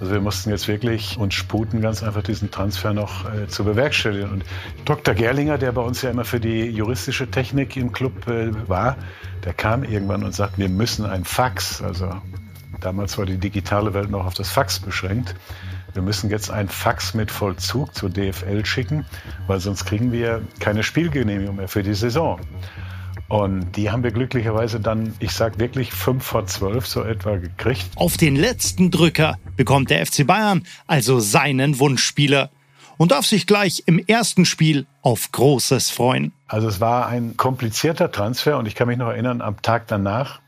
also wir mussten jetzt wirklich uns sputen, ganz einfach diesen Transfer noch äh, zu bewerkstelligen. Und Dr. Gerlinger, der bei uns ja immer für die juristische Technik im Club äh, war, der kam irgendwann und sagte, wir müssen ein Fax, also damals war die digitale Welt noch auf das Fax beschränkt, wir müssen jetzt ein Fax mit Vollzug zur DFL schicken, weil sonst kriegen wir keine Spielgenehmigung mehr für die Saison. Und die haben wir glücklicherweise dann, ich sag wirklich fünf vor zwölf so etwa gekriegt. Auf den letzten Drücker bekommt der FC Bayern also seinen Wunschspieler und darf sich gleich im ersten Spiel auf Großes freuen. Also es war ein komplizierter Transfer und ich kann mich noch erinnern, am Tag danach,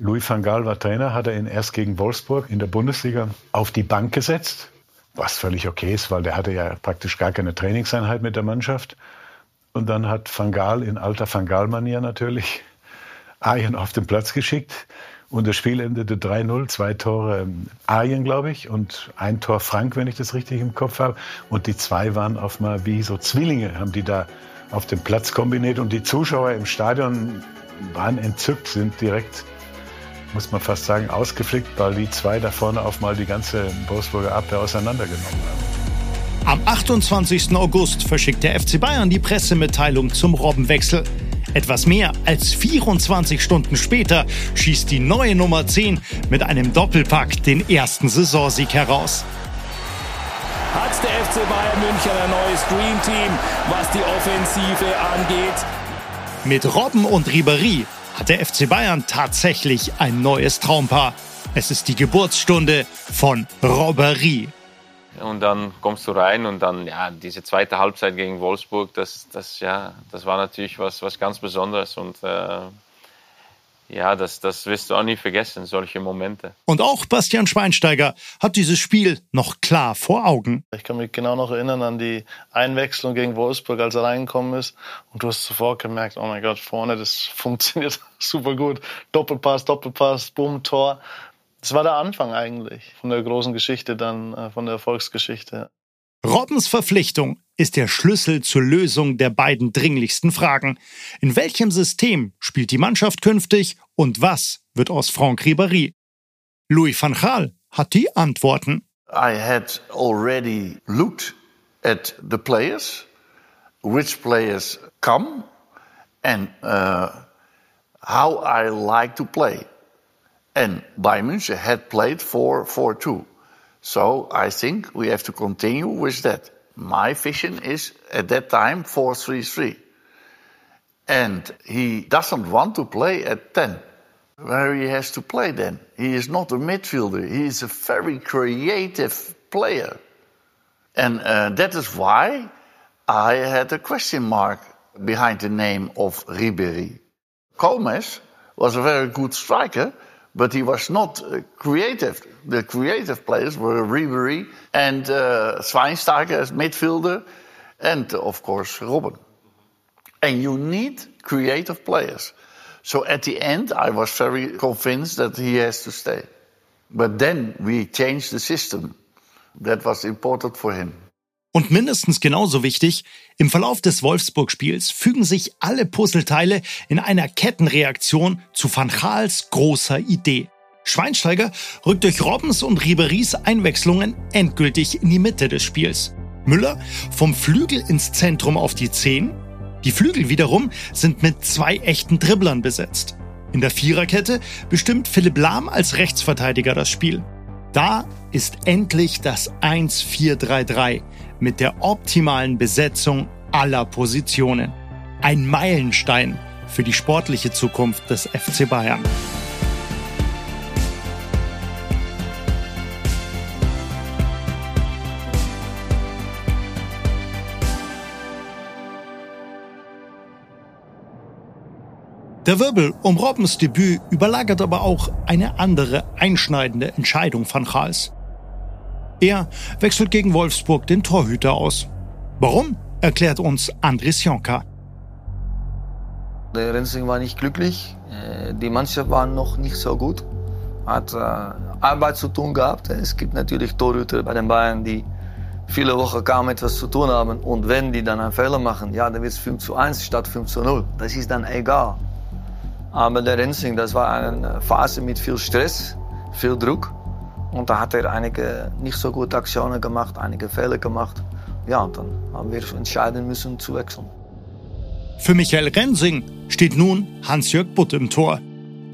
Louis van Gaal war Trainer, hat er ihn erst gegen Wolfsburg in der Bundesliga auf die Bank gesetzt, was völlig okay ist, weil der hatte ja praktisch gar keine Trainingseinheit mit der Mannschaft. Und dann hat Van Gaal in alter Van Gaal-Manier natürlich Arjen auf den Platz geschickt. Und das Spiel endete 3-0, zwei Tore ähm, Arjen, glaube ich, und ein Tor Frank, wenn ich das richtig im Kopf habe. Und die zwei waren auf mal wie so Zwillinge, haben die da auf dem Platz kombiniert. Und die Zuschauer im Stadion waren entzückt, sind direkt, muss man fast sagen, ausgeflickt, weil die zwei da vorne auf mal die ganze Wolfsburger Abwehr auseinandergenommen haben. Am 28. August verschickt der FC Bayern die Pressemitteilung zum Robbenwechsel. Etwas mehr als 24 Stunden später schießt die neue Nummer 10 mit einem Doppelpack den ersten Saisonsieg heraus. Hat der FC Bayern München ein neues Dream Team, was die Offensive angeht? Mit Robben und Ribery hat der FC Bayern tatsächlich ein neues Traumpaar. Es ist die Geburtsstunde von Robbery. Und dann kommst du rein und dann, ja, diese zweite Halbzeit gegen Wolfsburg, das, das, ja, das war natürlich was, was ganz Besonderes. Und äh, ja, das, das wirst du auch nie vergessen, solche Momente. Und auch Bastian Schweinsteiger hat dieses Spiel noch klar vor Augen. Ich kann mich genau noch erinnern an die Einwechslung gegen Wolfsburg, als er reingekommen ist. Und du hast sofort gemerkt, oh mein Gott, vorne, das funktioniert super gut. Doppelpass, Doppelpass, Boom, Tor. Das war der Anfang eigentlich von der großen Geschichte, dann äh, von der Erfolgsgeschichte. Robbens Verpflichtung ist der Schlüssel zur Lösung der beiden dringlichsten Fragen. In welchem System spielt die Mannschaft künftig und was wird aus Franck Ribéry? Louis van Gaal hat die Antworten. I had already looked at the players, which players come and uh, how I like to play. And Bayern München had played 4 4 2. So I think we have to continue with that. My vision is at that time 4 3 3. And he doesn't want to play at 10. Where he has to play then? He is not a midfielder. He is a very creative player. And uh, that is why I had a question mark behind the name of Ribéry. Gomez was a very good striker, but he was not uh, creative. The creative players were Ribery and uh, Schweinsteiger as midfielder, and uh, of course Robben. And you need creative players. So at the end, I was very convinced that he has to stay. But then we changed the system. That was important for him. Und mindestens genauso wichtig, im Verlauf des Wolfsburg-Spiels fügen sich alle Puzzleteile in einer Kettenreaktion zu Van Gaals großer Idee. Schweinsteiger rückt durch Robbens und Riberys Einwechslungen endgültig in die Mitte des Spiels. Müller vom Flügel ins Zentrum auf die 10. Die Flügel wiederum sind mit zwei echten Dribblern besetzt. In der Viererkette bestimmt Philipp Lahm als Rechtsverteidiger das Spiel. Da ist endlich das 1-4-3-3 mit der optimalen Besetzung aller Positionen. Ein Meilenstein für die sportliche Zukunft des FC Bayern. Der Wirbel um Robbens Debüt überlagert aber auch eine andere einschneidende Entscheidung von Chals. Er wechselt gegen Wolfsburg den Torhüter aus. Warum, erklärt uns Andris Jonka. Der Rensing war nicht glücklich. Äh, die Mannschaft war noch nicht so gut. Hat äh, Arbeit zu tun gehabt. Es gibt natürlich Torhüter bei den Bayern, die viele Wochen kaum etwas zu tun haben. Und wenn die dann einen Fehler machen, ja, dann wird es 5 zu 1 statt 5 zu 0. Das ist dann egal. Aber der Rensing, das war eine Phase mit viel Stress, viel Druck. Und da hat er einige nicht so gute Aktionen gemacht, einige Fehler gemacht. Ja, und dann haben wir entscheiden müssen zu wechseln. Für Michael Rensing steht nun Hans-Jörg Butt im Tor.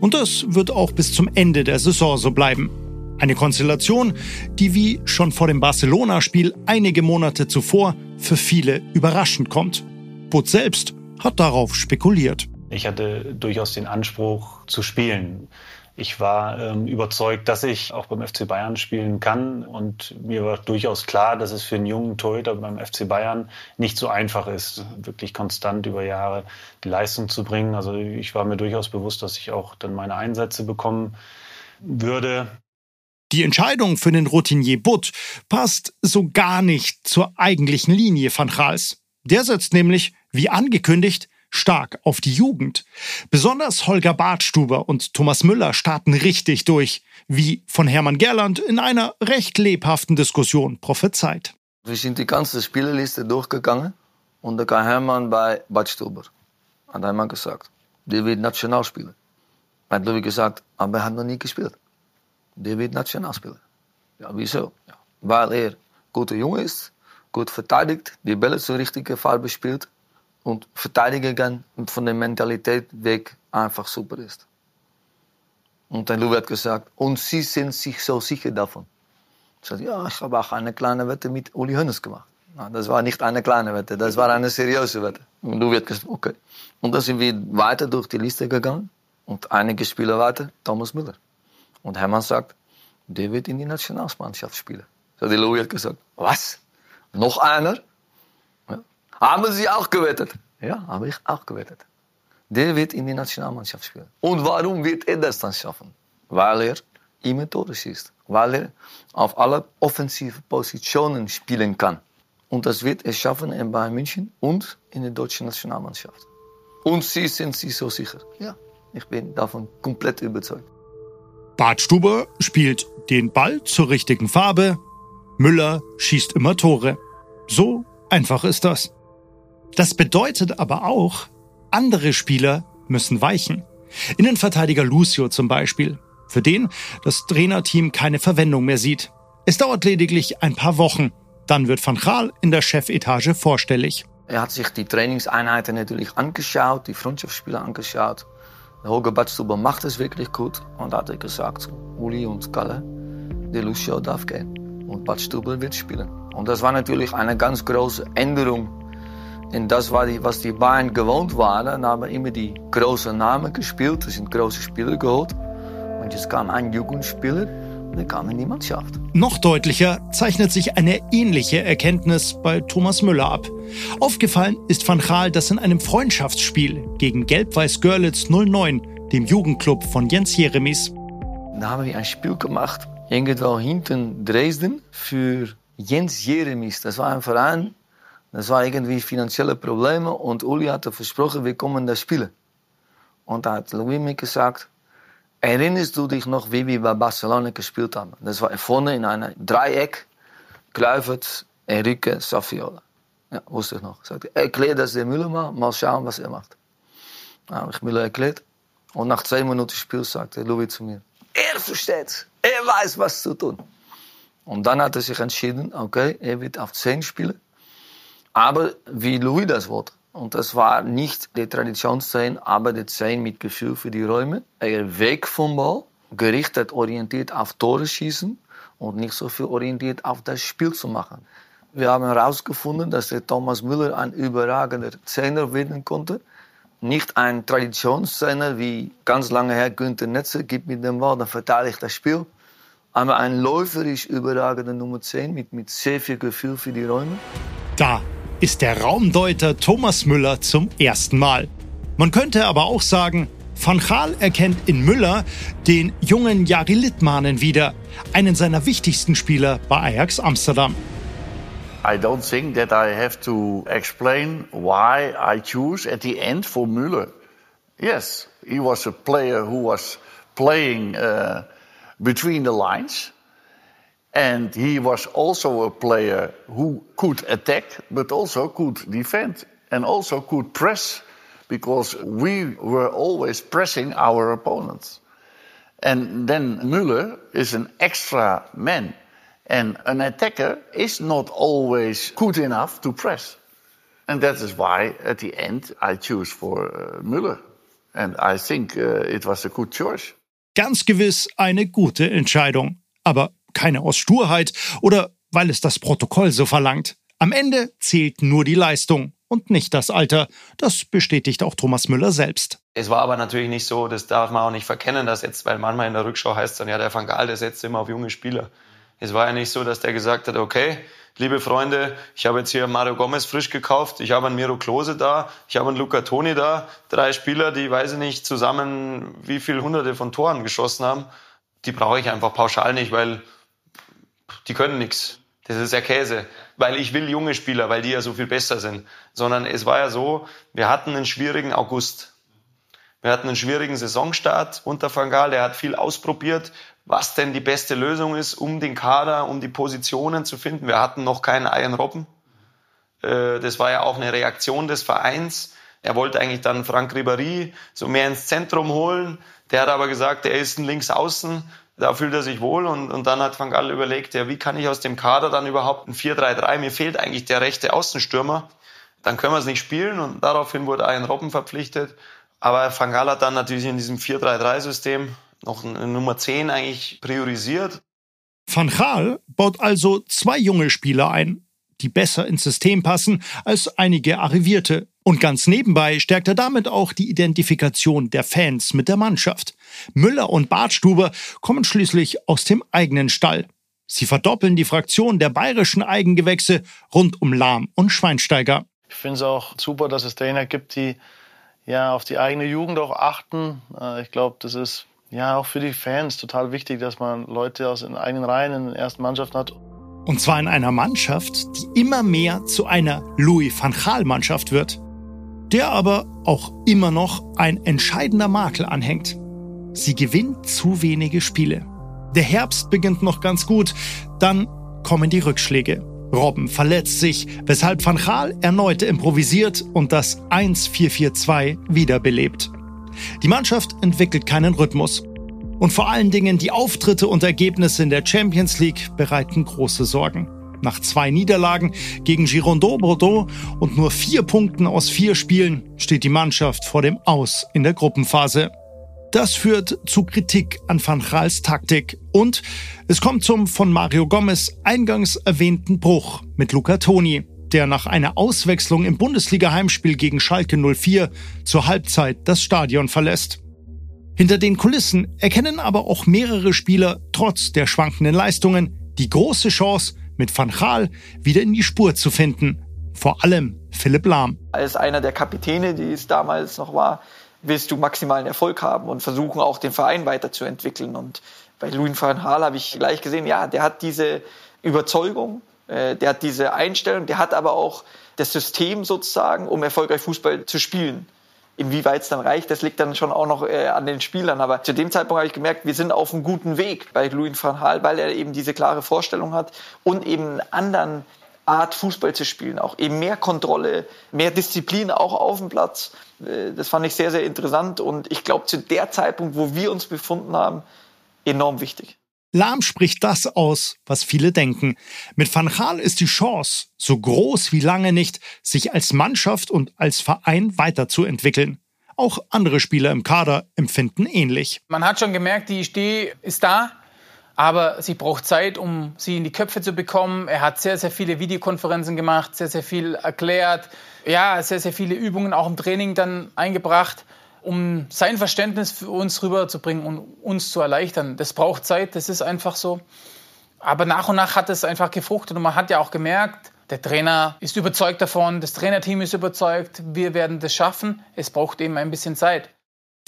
Und das wird auch bis zum Ende der Saison so bleiben. Eine Konstellation, die wie schon vor dem Barcelona-Spiel einige Monate zuvor für viele überraschend kommt. Butt selbst hat darauf spekuliert. Ich hatte durchaus den Anspruch zu spielen. Ich war ähm, überzeugt, dass ich auch beim FC Bayern spielen kann. Und mir war durchaus klar, dass es für einen jungen Torhüter beim FC Bayern nicht so einfach ist, wirklich konstant über Jahre die Leistung zu bringen. Also ich war mir durchaus bewusst, dass ich auch dann meine Einsätze bekommen würde. Die Entscheidung für den Routinier Butt passt so gar nicht zur eigentlichen Linie von Chals. Der setzt nämlich, wie angekündigt, stark auf die Jugend. Besonders Holger Bartstuber und Thomas Müller starten richtig durch, wie von Hermann Gerland in einer recht lebhaften Diskussion prophezeit. Wir sind die ganze Spielerliste durchgegangen und da kam Hermann bei Bartstuber. Hat einmal gesagt, der wird Nationalspieler. Hat Louis gesagt, aber er hat noch nie gespielt. Der wird Nationalspieler. Ja, wieso? Ja, weil er guter Junge ist, gut verteidigt, die Bälle zur richtigen Farbe spielt und Verteidigen von der Mentalität weg einfach super ist. Und dann Lou hat gesagt, und Sie sind sich so sicher davon. Ich sagte, ja, ich habe auch eine kleine Wette mit Uli Hoeneß gemacht. Na, das war nicht eine kleine Wette, das war eine seriöse Wette. Und Lou hat gesagt, okay. Und dann sind wir weiter durch die Liste gegangen und einige Spieler weiter, Thomas Müller. Und Hermann sagt, der wird in die Nationalmannschaft spielen. So, die Louis hat gesagt, was? Noch einer? Haben Sie auch gewettet? Ja, habe ich auch gewettet. Der wird in die Nationalmannschaft spielen. Und warum wird er das dann schaffen? Weil er immer Tore schießt. Weil er auf alle offensive Positionen spielen kann. Und das wird er schaffen in Bayern München und in der deutschen Nationalmannschaft. Und Sie sind sich so sicher? Ja, ich bin davon komplett überzeugt. Bart Stuber spielt den Ball zur richtigen Farbe. Müller schießt immer Tore. So einfach ist das. Das bedeutet aber auch, andere Spieler müssen weichen. Innenverteidiger Lucio zum Beispiel, für den das Trainerteam keine Verwendung mehr sieht. Es dauert lediglich ein paar Wochen, dann wird Van Gaal in der Chefetage vorstellig. Er hat sich die Trainingseinheiten natürlich angeschaut, die Freundschaftsspiele angeschaut. Holger Badstuber macht es wirklich gut und hat er gesagt, Uli und Kalle, der Lucio darf gehen und Badstuber wird spielen. Und das war natürlich eine ganz große Änderung und das war die, was die Bayern gewohnt waren. Da haben immer die großen Namen gespielt. Es sind große Spieler geholt. Und jetzt kam ein Jugendspieler und er kam in die Mannschaft. Noch deutlicher zeichnet sich eine ähnliche Erkenntnis bei Thomas Müller ab. Aufgefallen ist Van Gaal, dass in einem Freundschaftsspiel gegen Gelb-Weiß Görlitz 09, dem Jugendclub von Jens Jeremies, da haben wir ein Spiel gemacht, irgendwo hinten Dresden, für Jens Jeremies. Das war ein Verein, das war irgendwie finanzielle Probleme und Uli hatte versprochen, wir kommen da spielen. Und da hat Louis mir gesagt, erinnerst du dich noch, wie wir bei Barcelona gespielt haben? Das war vorne in einem Dreieck, Kluivert, Enrique, Safiola. Ja, wusste ich noch. Sagte, erklär das Müller mal, mal schauen, was er macht. Habe ich Müller erklärt. Und nach zwei Minuten Spiel sagte Louis zu mir, er versteht, er weiß, was zu tun. Und dann hat er sich entschieden, okay, er wird auf 10 spielen aber wie Louis das wollte. Und das war nicht die Traditionsszene, aber die Szene mit Gefühl für die Räume. Er weg vom Ball, gerichtet, orientiert auf Tore schießen und nicht so viel orientiert auf das Spiel zu machen. Wir haben herausgefunden, dass der Thomas Müller ein überragender Zehner werden konnte. Nicht ein Traditionszehner wie ganz lange her Günther Netzer, gibt mit dem Ball, dann verteidigt das Spiel. Aber ein läuferisch überragender Nummer 10 mit, mit sehr viel Gefühl für die Räume. Da ist der Raumdeuter Thomas Müller zum ersten Mal. Man könnte aber auch sagen, Van Gaal erkennt in Müller den jungen Jari Littmanen wieder, einen seiner wichtigsten Spieler bei Ajax Amsterdam. I don't think that I have to explain why I choose at the end for Müller. Yes, he was a player who was playing uh, between the lines. And he was also a player who could attack, but also could defend and also could press because we were always pressing our opponents. And then Müller is an extra man. And an attacker is not always good enough to press. And that is why at the end I choose for uh, Müller. And I think uh, it was a good choice. Ganz gewiss eine gute Entscheidung. Aber keine aus Sturheit oder weil es das Protokoll so verlangt. Am Ende zählt nur die Leistung und nicht das Alter. Das bestätigt auch Thomas Müller selbst. Es war aber natürlich nicht so, das darf man auch nicht verkennen, dass jetzt, weil manchmal in der Rückschau heißt dann, ja, der Van Gaal, der setzt immer auf junge Spieler. Es war ja nicht so, dass der gesagt hat, okay, liebe Freunde, ich habe jetzt hier Mario Gomez frisch gekauft, ich habe einen Miro Klose da, ich habe einen Luca Toni da, drei Spieler, die, weiß ich nicht, zusammen wie viel hunderte von Toren geschossen haben. Die brauche ich einfach pauschal nicht, weil die können nichts. Das ist ja Käse, weil ich will junge Spieler, weil die ja so viel besser sind. Sondern es war ja so, wir hatten einen schwierigen August. Wir hatten einen schwierigen Saisonstart unter Van Gaal. Der hat viel ausprobiert, was denn die beste Lösung ist, um den Kader, um die Positionen zu finden. Wir hatten noch keinen Ian Robben. Äh, das war ja auch eine Reaktion des Vereins. Er wollte eigentlich dann Frank Ribéry so mehr ins Zentrum holen. Der hat aber gesagt, er ist ein Linksaußen, da fühlt er sich wohl. Und, und dann hat Van Gaal überlegt, ja, wie kann ich aus dem Kader dann überhaupt ein 4-3-3? Mir fehlt eigentlich der rechte Außenstürmer. Dann können wir es nicht spielen und daraufhin wurde Ian Robben verpflichtet. Aber Van Gaal hat dann natürlich in diesem 4-3-3-System noch eine Nummer 10 eigentlich priorisiert. Van Gaal baut also zwei junge Spieler ein, die besser ins System passen als einige Arrivierte. Und ganz nebenbei stärkt er damit auch die Identifikation der Fans mit der Mannschaft. Müller und Bartstuber kommen schließlich aus dem eigenen Stall. Sie verdoppeln die Fraktion der bayerischen Eigengewächse rund um Lahm und Schweinsteiger. Ich finde es auch super, dass es Trainer gibt, die ja auf die eigene Jugend auch achten. Äh, ich glaube, das ist ja auch für die Fans total wichtig, dass man Leute aus den eigenen Reihen in den ersten Mannschaften hat. Und zwar in einer Mannschaft, die immer mehr zu einer Louis van Gaal Mannschaft wird, der aber auch immer noch ein entscheidender Makel anhängt. Sie gewinnt zu wenige Spiele. Der Herbst beginnt noch ganz gut, dann kommen die Rückschläge. Robben verletzt sich, weshalb Van Gaal erneut improvisiert und das 1-4-4-2 wiederbelebt. Die Mannschaft entwickelt keinen Rhythmus. Und vor allen Dingen die Auftritte und Ergebnisse in der Champions League bereiten große Sorgen. Nach zwei Niederlagen gegen Girondeau Bordeaux und nur vier Punkten aus vier Spielen steht die Mannschaft vor dem Aus in der Gruppenphase. Das führt zu Kritik an Van Gaals Taktik und es kommt zum von Mario Gomez eingangs erwähnten Bruch mit Luca Toni, der nach einer Auswechslung im Bundesliga-Heimspiel gegen Schalke 04 zur Halbzeit das Stadion verlässt. Hinter den Kulissen erkennen aber auch mehrere Spieler trotz der schwankenden Leistungen die große Chance, mit Van Gaal wieder in die Spur zu finden. Vor allem Philipp Lahm. Als einer der Kapitäne, die es damals noch war, willst du maximalen Erfolg haben und versuchen auch den Verein weiterzuentwickeln. Und bei Louis van Gaal habe ich gleich gesehen, ja, der hat diese Überzeugung, äh, der hat diese Einstellung, der hat aber auch das System sozusagen, um erfolgreich Fußball zu spielen. Inwieweit es dann reicht, das liegt dann schon auch noch äh, an den Spielern. Aber zu dem Zeitpunkt habe ich gemerkt, wir sind auf einem guten Weg bei Louis van Gaal, weil er eben diese klare Vorstellung hat und eben einen anderen Art Fußball zu spielen, auch eben mehr Kontrolle, mehr Disziplin auch auf dem Platz. Äh, das fand ich sehr, sehr interessant und ich glaube, zu der Zeitpunkt, wo wir uns befunden haben, enorm wichtig. Lahm spricht das aus, was viele denken. Mit Van Gaal ist die Chance so groß wie lange nicht, sich als Mannschaft und als Verein weiterzuentwickeln. Auch andere Spieler im Kader empfinden ähnlich. Man hat schon gemerkt, die Idee ist da, aber sie braucht Zeit, um sie in die Köpfe zu bekommen. Er hat sehr, sehr viele Videokonferenzen gemacht, sehr, sehr viel erklärt. Ja, sehr, sehr viele Übungen auch im Training dann eingebracht um sein Verständnis für uns rüberzubringen und uns zu erleichtern. Das braucht Zeit, das ist einfach so. Aber nach und nach hat es einfach gefruchtet und man hat ja auch gemerkt, der Trainer ist überzeugt davon, das Trainerteam ist überzeugt, wir werden das schaffen. Es braucht eben ein bisschen Zeit.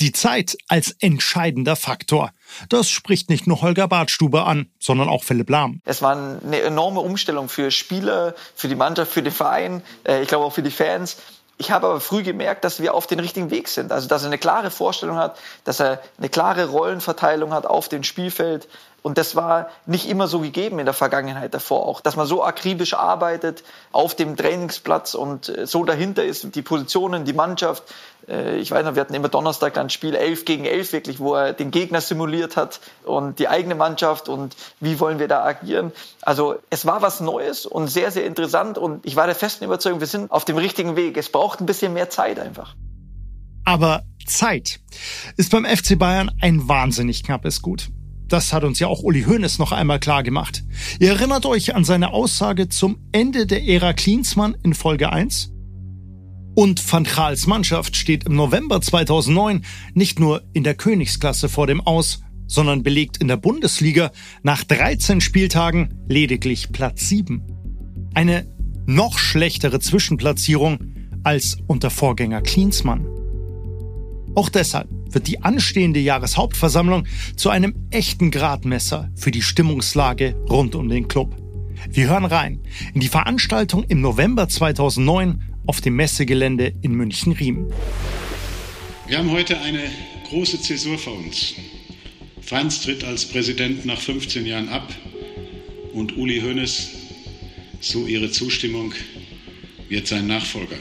Die Zeit als entscheidender Faktor. Das spricht nicht nur Holger Bartstube an, sondern auch Philipp Lahm. Es war eine enorme Umstellung für Spieler, für die Mannschaft, für den Verein, äh, ich glaube auch für die Fans. Ich habe aber früh gemerkt, dass wir auf den richtigen Weg sind. Also, dass er eine klare Vorstellung hat, dass er eine klare Rollenverteilung hat auf dem Spielfeld. Und das war nicht immer so gegeben in der Vergangenheit davor auch, dass man so akribisch arbeitet auf dem Trainingsplatz und äh, so dahinter ist, die Positionen, die Mannschaft. Äh, ich weiß noch, wir hatten immer Donnerstag ein Spiel 11 gegen 11 wirklich, wo er den Gegner simuliert hat und die eigene Mannschaft und wie wollen wir da agieren. Also es war was Neues und sehr, sehr interessant und ich war der festen Überzeugung, wir sind auf dem richtigen Weg. Es braucht ein bisschen mehr Zeit einfach. Aber Zeit ist beim FC Bayern ein wahnsinnig knappes Gut. Das hat uns ja auch Uli Hoeneß noch einmal klar gemacht. Ihr erinnert euch an seine Aussage zum Ende der Ära Klinsmann in Folge 1? Und Van Gaals Mannschaft steht im November 2009 nicht nur in der Königsklasse vor dem Aus, sondern belegt in der Bundesliga nach 13 Spieltagen lediglich Platz 7. Eine noch schlechtere Zwischenplatzierung als unter Vorgänger Klinsmann. Auch deshalb wird die anstehende Jahreshauptversammlung zu einem echten Gradmesser für die Stimmungslage rund um den Club. Wir hören rein in die Veranstaltung im November 2009 auf dem Messegelände in München-Riem. Wir haben heute eine große Zäsur vor uns. Franz tritt als Präsident nach 15 Jahren ab und Uli Hoeneß, so ihre Zustimmung, wird sein Nachfolger.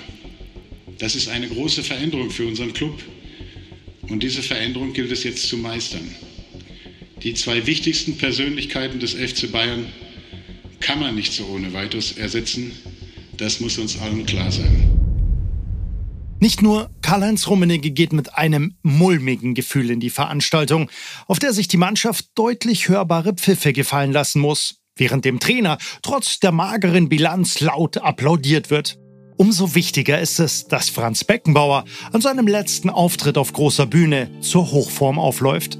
Das ist eine große Veränderung für unseren Club und diese Veränderung gilt es jetzt zu meistern. Die zwei wichtigsten Persönlichkeiten des FC Bayern kann man nicht so ohne weiteres ersetzen. Das muss uns allen klar sein. Nicht nur Karl-Heinz Rummenigge geht mit einem mulmigen Gefühl in die Veranstaltung, auf der sich die Mannschaft deutlich hörbare Pfiffe gefallen lassen muss, während dem Trainer trotz der mageren Bilanz laut applaudiert wird. Umso wichtiger ist es, dass Franz Beckenbauer an seinem letzten Auftritt auf großer Bühne zur Hochform aufläuft.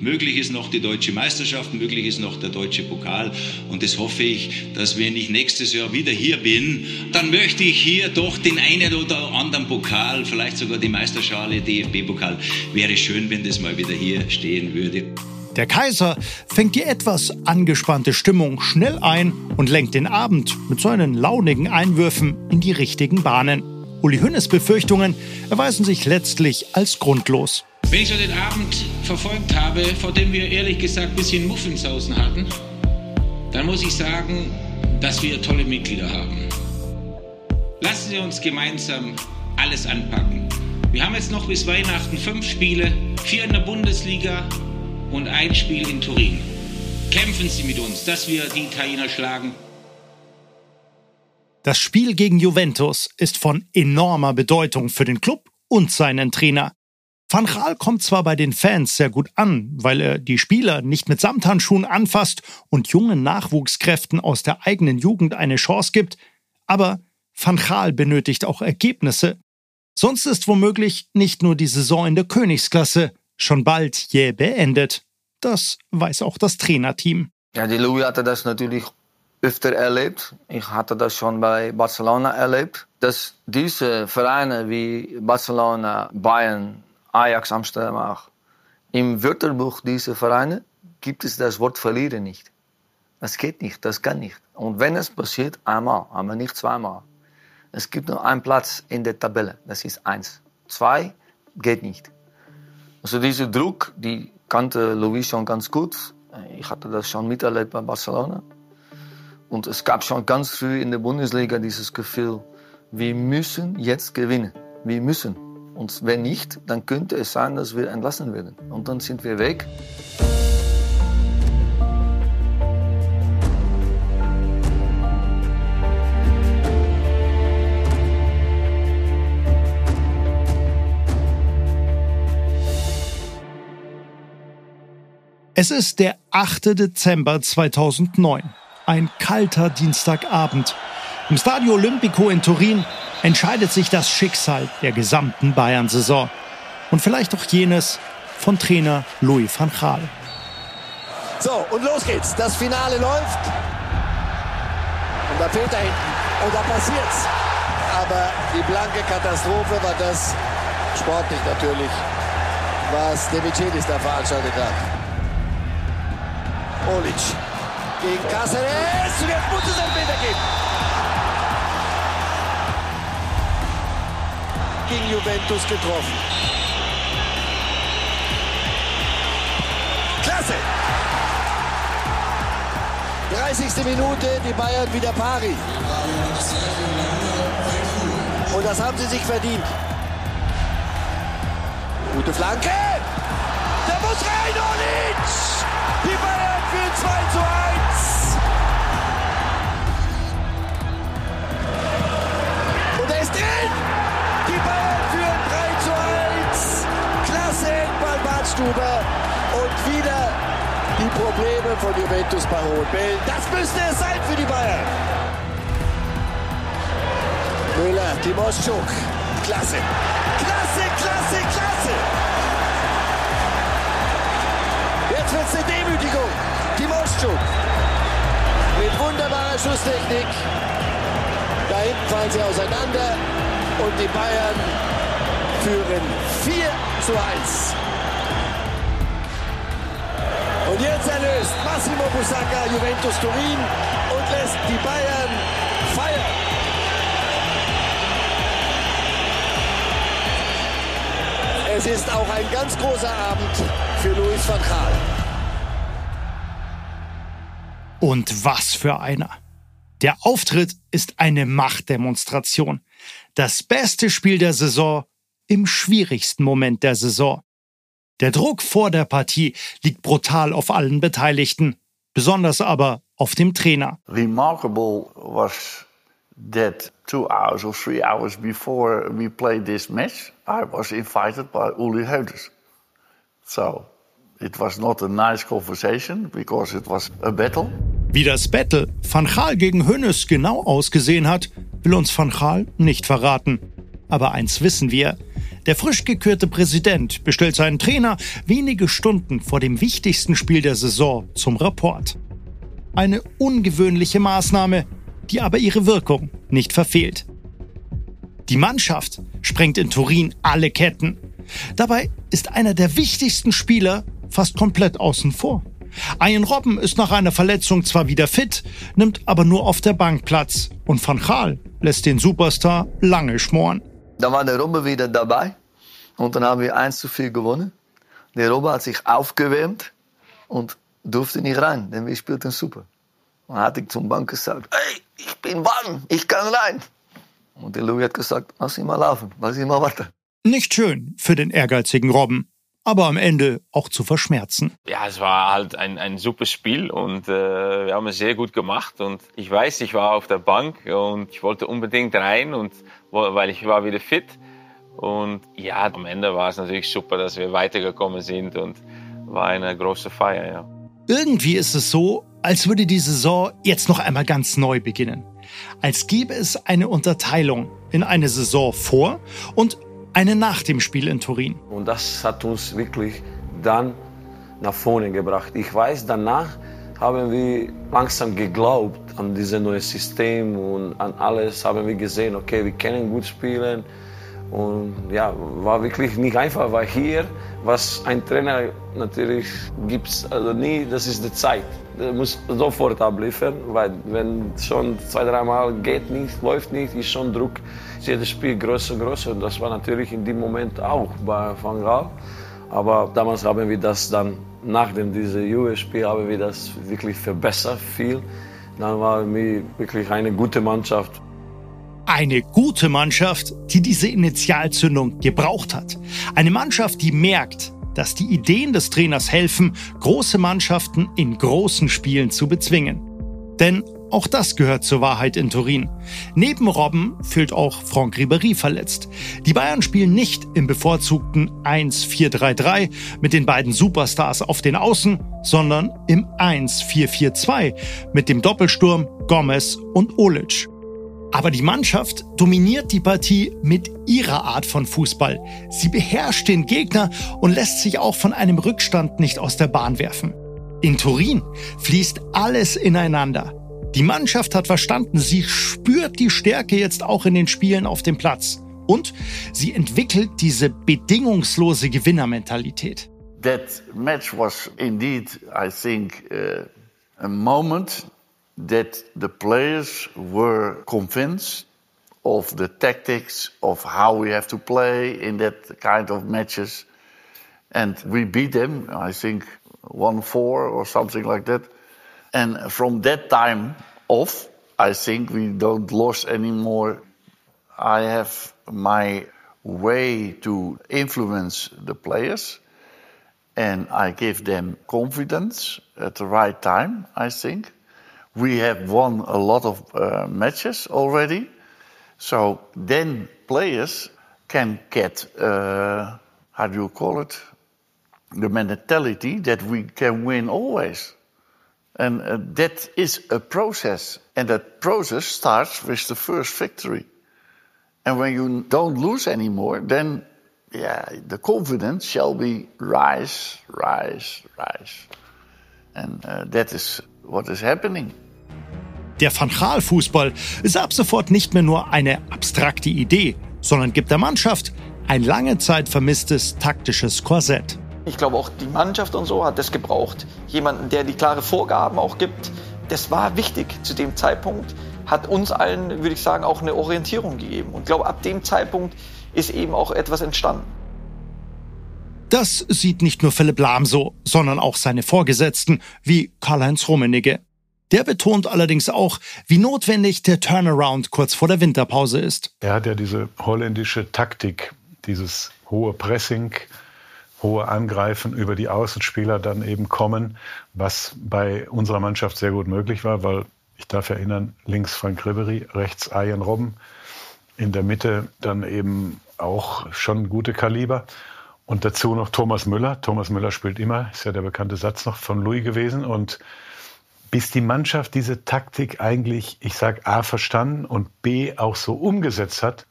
Möglich ist noch die deutsche Meisterschaft, möglich ist noch der deutsche Pokal. Und das hoffe ich, dass wenn ich nächstes Jahr wieder hier bin, dann möchte ich hier doch den einen oder anderen Pokal, vielleicht sogar die Meisterschale, DFB-Pokal. Wäre schön, wenn das mal wieder hier stehen würde. Der Kaiser fängt die etwas angespannte Stimmung schnell ein und lenkt den Abend mit seinen launigen Einwürfen in die richtigen Bahnen. Uli Hünnes Befürchtungen erweisen sich letztlich als grundlos. Wenn ich so den Abend verfolgt habe, vor dem wir ehrlich gesagt ein bisschen Muffinsausen hatten, dann muss ich sagen, dass wir tolle Mitglieder haben. Lassen Sie uns gemeinsam alles anpacken. Wir haben jetzt noch bis Weihnachten fünf Spiele, vier in der Bundesliga, und ein Spiel in Turin. Kämpfen Sie mit uns, dass wir die Italiener schlagen. Das Spiel gegen Juventus ist von enormer Bedeutung für den Club und seinen Trainer. Van Gaal kommt zwar bei den Fans sehr gut an, weil er die Spieler nicht mit Samthandschuhen anfasst und jungen Nachwuchskräften aus der eigenen Jugend eine Chance gibt, aber Van Gaal benötigt auch Ergebnisse. Sonst ist womöglich nicht nur die Saison in der Königsklasse, schon bald jäh beendet. Das weiß auch das Trainerteam. Ja, die Louis hatte das natürlich öfter erlebt. Ich hatte das schon bei Barcelona erlebt, dass diese Vereine wie Barcelona, Bayern, Ajax, Amsterdam auch, im Wörterbuch dieser Vereine gibt es das Wort verlieren nicht. Das geht nicht, das kann nicht. Und wenn es passiert, einmal, aber nicht zweimal. Es gibt nur einen Platz in der Tabelle, das ist eins. Zwei geht nicht. Also dieser Druck, die kannte Luis schon ganz gut. Ich hatte das schon miterlebt bei Barcelona. Und es gab schon ganz früh in der Bundesliga dieses Gefühl, wir müssen jetzt gewinnen. Wir müssen. Und wenn nicht, dann könnte es sein, dass wir entlassen werden. Und dann sind wir weg. Es ist der 8. Dezember 2009, ein kalter Dienstagabend. Im Stadio Olimpico in Turin entscheidet sich das Schicksal der gesamten Bayern-Saison und vielleicht auch jenes von Trainer Louis van Gaal. So, und los geht's. Das Finale läuft. Und da fehlt er hinten. Und da passiert's. Aber die blanke Katastrophe war das sportlich natürlich was De Michelis da veranstaltet hat. Olic gegen Cáceres und jetzt muss es einen geben. Gegen Juventus getroffen. Klasse! 30. Minute, die Bayern wieder pari. Und das haben sie sich verdient. Gute Flanke. Der muss rein, Olic! Die Bayern führen 2 zu 1. Und er ist drin! Die Bayern führen 3 zu 1. Klasse Eckball, Badstuber. Und wieder die Probleme von Juventus bei hohen Bällen. Das müsste es sein für die Bayern. Müller, Timoschuk. Klasse. Klasse, klasse, klasse. Eine Demütigung. Timoschuk. Mit wunderbarer Schusstechnik. Da hinten fallen sie auseinander. Und die Bayern führen 4 zu 1. Und jetzt erlöst Massimo Busacca Juventus Turin und lässt die Bayern feiern. Es ist auch ein ganz großer Abend für Luis van Gaal. Und was für einer. Der Auftritt ist eine Machtdemonstration. Das beste Spiel der Saison im schwierigsten Moment der Saison. Der Druck vor der Partie liegt brutal auf allen Beteiligten, besonders aber auf dem Trainer. Remarkable was that two hours or three hours before we played this match, I was invited by Uli Hoedes. So it was not a nice conversation because it was a battle. Wie das Battle Van Gaal gegen Hönes genau ausgesehen hat, will uns Van Gaal nicht verraten. Aber eins wissen wir, der frisch gekürte Präsident bestellt seinen Trainer wenige Stunden vor dem wichtigsten Spiel der Saison zum Rapport. Eine ungewöhnliche Maßnahme, die aber ihre Wirkung nicht verfehlt. Die Mannschaft sprengt in Turin alle Ketten. Dabei ist einer der wichtigsten Spieler fast komplett außen vor. Ian Robben ist nach einer Verletzung zwar wieder fit, nimmt aber nur auf der Bank Platz und Van Gaal lässt den Superstar lange schmoren. Da war der Robbe wieder dabei und dann haben wir 1 zu 4 gewonnen. Der Robbe hat sich aufgewärmt und durfte nicht rein, denn wir spielten super. Und dann hatte ich zum Bank gesagt, hey, ich bin warm, ich kann rein. Und der Louis hat gesagt, lass ihn mal laufen, lass ihn mal warten. Nicht schön für den ehrgeizigen Robben, aber am Ende auch zu verschmerzen. Ja, es war halt ein, ein super Spiel und äh, wir haben es sehr gut gemacht. Und ich weiß, ich war auf der Bank und ich wollte unbedingt rein, und, weil ich war wieder fit. Und ja, am Ende war es natürlich super, dass wir weitergekommen sind und war eine große Feier, ja. Irgendwie ist es so, als würde die Saison jetzt noch einmal ganz neu beginnen. Als gäbe es eine Unterteilung in eine Saison vor und eine nach dem Spiel in Turin. Und das hat uns wirklich dann nach vorne gebracht. Ich weiß, danach haben wir langsam geglaubt an dieses neue System und an alles haben wir gesehen, okay, wir können gut spielen. Und ja, war wirklich nicht einfach, weil hier, was ein Trainer natürlich gibt, also nie, das ist die Zeit. Der muss sofort abliefern, weil wenn schon zwei, dreimal geht nicht, läuft nicht, ist schon Druck, ist jedes Spiel größer größer. Und das war natürlich in dem Moment auch bei Van Gaal. Aber damals haben wir das dann, nach dem diesem US-Spiel, haben wir das wirklich verbessert viel. Dann waren wir wirklich eine gute Mannschaft. Eine gute Mannschaft, die diese Initialzündung gebraucht hat. Eine Mannschaft, die merkt, dass die Ideen des Trainers helfen, große Mannschaften in großen Spielen zu bezwingen. Denn auch das gehört zur Wahrheit in Turin. Neben Robben fühlt auch Franck Ribéry verletzt. Die Bayern spielen nicht im bevorzugten 1-4-3-3 mit den beiden Superstars auf den Außen, sondern im 1-4-4-2 mit dem Doppelsturm Gomez und Olic. Aber die Mannschaft dominiert die Partie mit ihrer Art von Fußball. Sie beherrscht den Gegner und lässt sich auch von einem Rückstand nicht aus der Bahn werfen. In Turin fließt alles ineinander. Die Mannschaft hat verstanden, sie spürt die Stärke jetzt auch in den Spielen auf dem Platz. Und sie entwickelt diese bedingungslose Gewinnermentalität. That match was indeed, I think, uh, a moment that the players were convinced of the tactics of how we have to play in that kind of matches. And we beat them, I think, 1 4 or something like that. And from that time off, I think we don't lose anymore. I have my way to influence the players and I give them confidence at the right time, I think. We have won a lot of uh, matches already. So then players can get, uh, how do you call it? The mentality that we can win always. And uh, that is a process. And that process starts with the first victory. And when you don't lose anymore, then yeah, the confidence shall be rise, rise, rise. And uh, that is what is happening. Der Van Gaal Fußball ist ab sofort nicht mehr nur eine abstrakte Idee, sondern gibt der Mannschaft ein lange Zeit vermisstes taktisches Korsett. Ich glaube auch die Mannschaft und so hat das gebraucht. Jemanden, der die klare Vorgaben auch gibt. Das war wichtig zu dem Zeitpunkt, hat uns allen, würde ich sagen, auch eine Orientierung gegeben. Und ich glaube, ab dem Zeitpunkt ist eben auch etwas entstanden. Das sieht nicht nur Philipp Lahm so, sondern auch seine Vorgesetzten wie Karl-Heinz Rummenigge. Der betont allerdings auch, wie notwendig der Turnaround kurz vor der Winterpause ist. Er hat ja diese holländische Taktik, dieses hohe Pressing, hohe Angreifen über die Außenspieler dann eben kommen, was bei unserer Mannschaft sehr gut möglich war, weil ich darf erinnern, links Frank Ribery, rechts Arjen Robben, in der Mitte dann eben auch schon gute Kaliber. Und dazu noch Thomas Müller. Thomas Müller spielt immer, ist ja der bekannte Satz noch von Louis gewesen. Und bis die Mannschaft diese Taktik eigentlich, ich sag A, verstanden und B, auch so umgesetzt hat,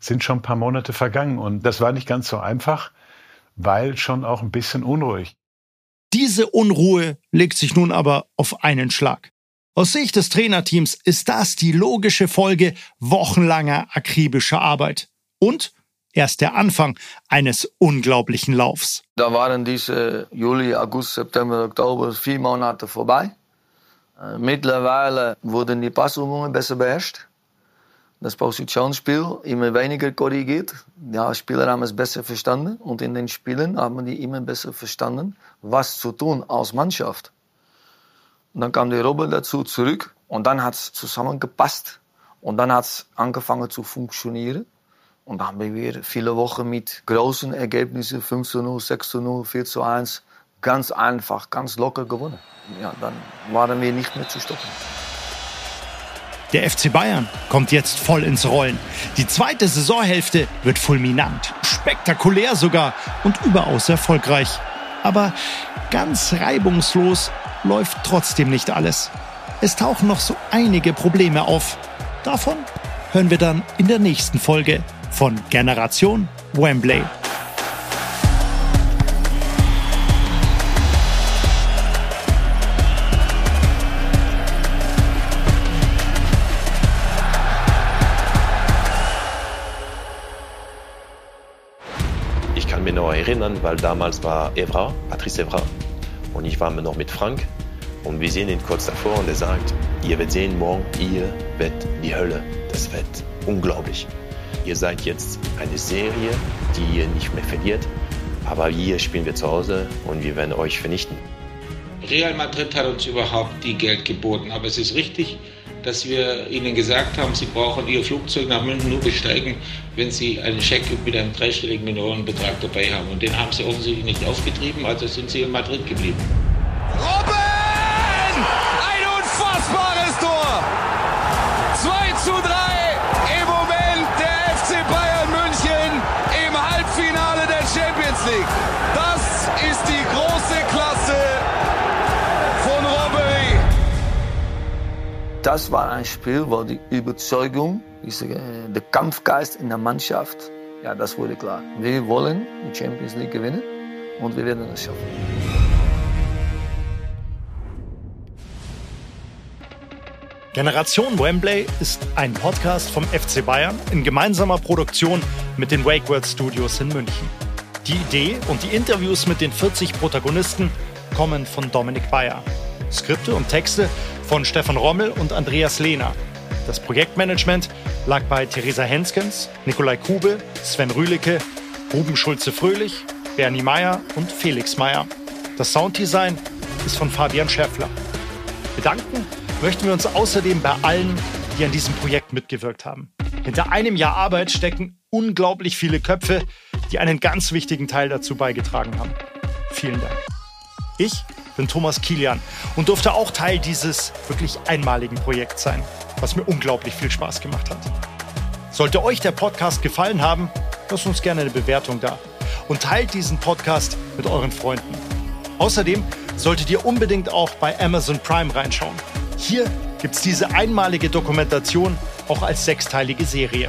sind schon ein paar Monate vergangen. Und das war nicht ganz so einfach, weil schon auch ein bisschen unruhig. Diese Unruhe legt sich nun aber auf einen Schlag. Aus Sicht des Trainerteams ist das die logische Folge wochenlanger akribischer Arbeit und erst der Anfang eines unglaublichen Laufs. Da waren diese Juli, August, September, Oktober vier Monate vorbei. Äh, mittlerweile wurden die Passübungen besser beherrscht. Das Positionsspiel immer weniger korrigiert. Ja, Spieler haben es besser verstanden und in den Spielen haben die immer besser verstanden, was zu tun als Mannschaft. Und dann kam der Robert dazu zurück und dann hat es zusammengepasst und dann hat es angefangen zu funktionieren. Und dann haben wir viele Wochen mit großen Ergebnissen 5 zu 0, 6 zu 0, 4 zu 1 ganz einfach, ganz locker gewonnen. Ja, dann waren wir nicht mehr zu stoppen. Der FC Bayern kommt jetzt voll ins Rollen. Die zweite Saisonhälfte wird fulminant, spektakulär sogar und überaus erfolgreich. Aber ganz reibungslos läuft trotzdem nicht alles. Es tauchen noch so einige Probleme auf. Davon hören wir dann in der nächsten Folge von Generation Wembley. Ich kann mich noch erinnern, weil damals war Evra, Patrice Evra, und ich war noch mit Frank. Und wir sehen ihn kurz davor und er sagt, ihr werdet sehen morgen, ihr werdet die Hölle. Das wird unglaublich. Ihr seid jetzt eine Serie, die ihr nicht mehr verliert. Aber hier spielen wir zu Hause und wir werden euch vernichten. Real Madrid hat uns überhaupt die Geld geboten. Aber es ist richtig, dass wir ihnen gesagt haben, sie brauchen ihr Flugzeug nach München nur besteigen, wenn sie einen Scheck mit einem dreistelligen Millionenbetrag dabei haben. Und den haben sie offensichtlich nicht aufgetrieben, also sind sie in Madrid geblieben. Robben! Ein unfassbares Tor! 2 zu 3 Das war ein Spiel, wo die Überzeugung, der Kampfgeist in der Mannschaft, ja, das wurde klar. Wir wollen die Champions League gewinnen und wir werden es schaffen. Generation Wembley ist ein Podcast vom FC Bayern in gemeinsamer Produktion mit den WakeWord Studios in München. Die Idee und die Interviews mit den 40 Protagonisten kommen von Dominik Bayer. Skripte und Texte von Stefan Rommel und Andreas Lehner. Das Projektmanagement lag bei Theresa Henskens, Nikolai Kube, Sven Rühlicke, Ruben Schulze-Fröhlich, Bernie Meyer und Felix Meyer. Das Sounddesign ist von Fabian Schäffler. Bedanken möchten wir uns außerdem bei allen, die an diesem Projekt mitgewirkt haben. Hinter einem Jahr Arbeit stecken unglaublich viele Köpfe, die einen ganz wichtigen Teil dazu beigetragen haben. Vielen Dank. Ich bin Thomas Kilian und durfte auch Teil dieses wirklich einmaligen Projekts sein, was mir unglaublich viel Spaß gemacht hat. Sollte euch der Podcast gefallen haben, lasst uns gerne eine Bewertung da und teilt diesen Podcast mit euren Freunden. Außerdem solltet ihr unbedingt auch bei Amazon Prime reinschauen. Hier gibt es diese einmalige Dokumentation auch als sechsteilige Serie.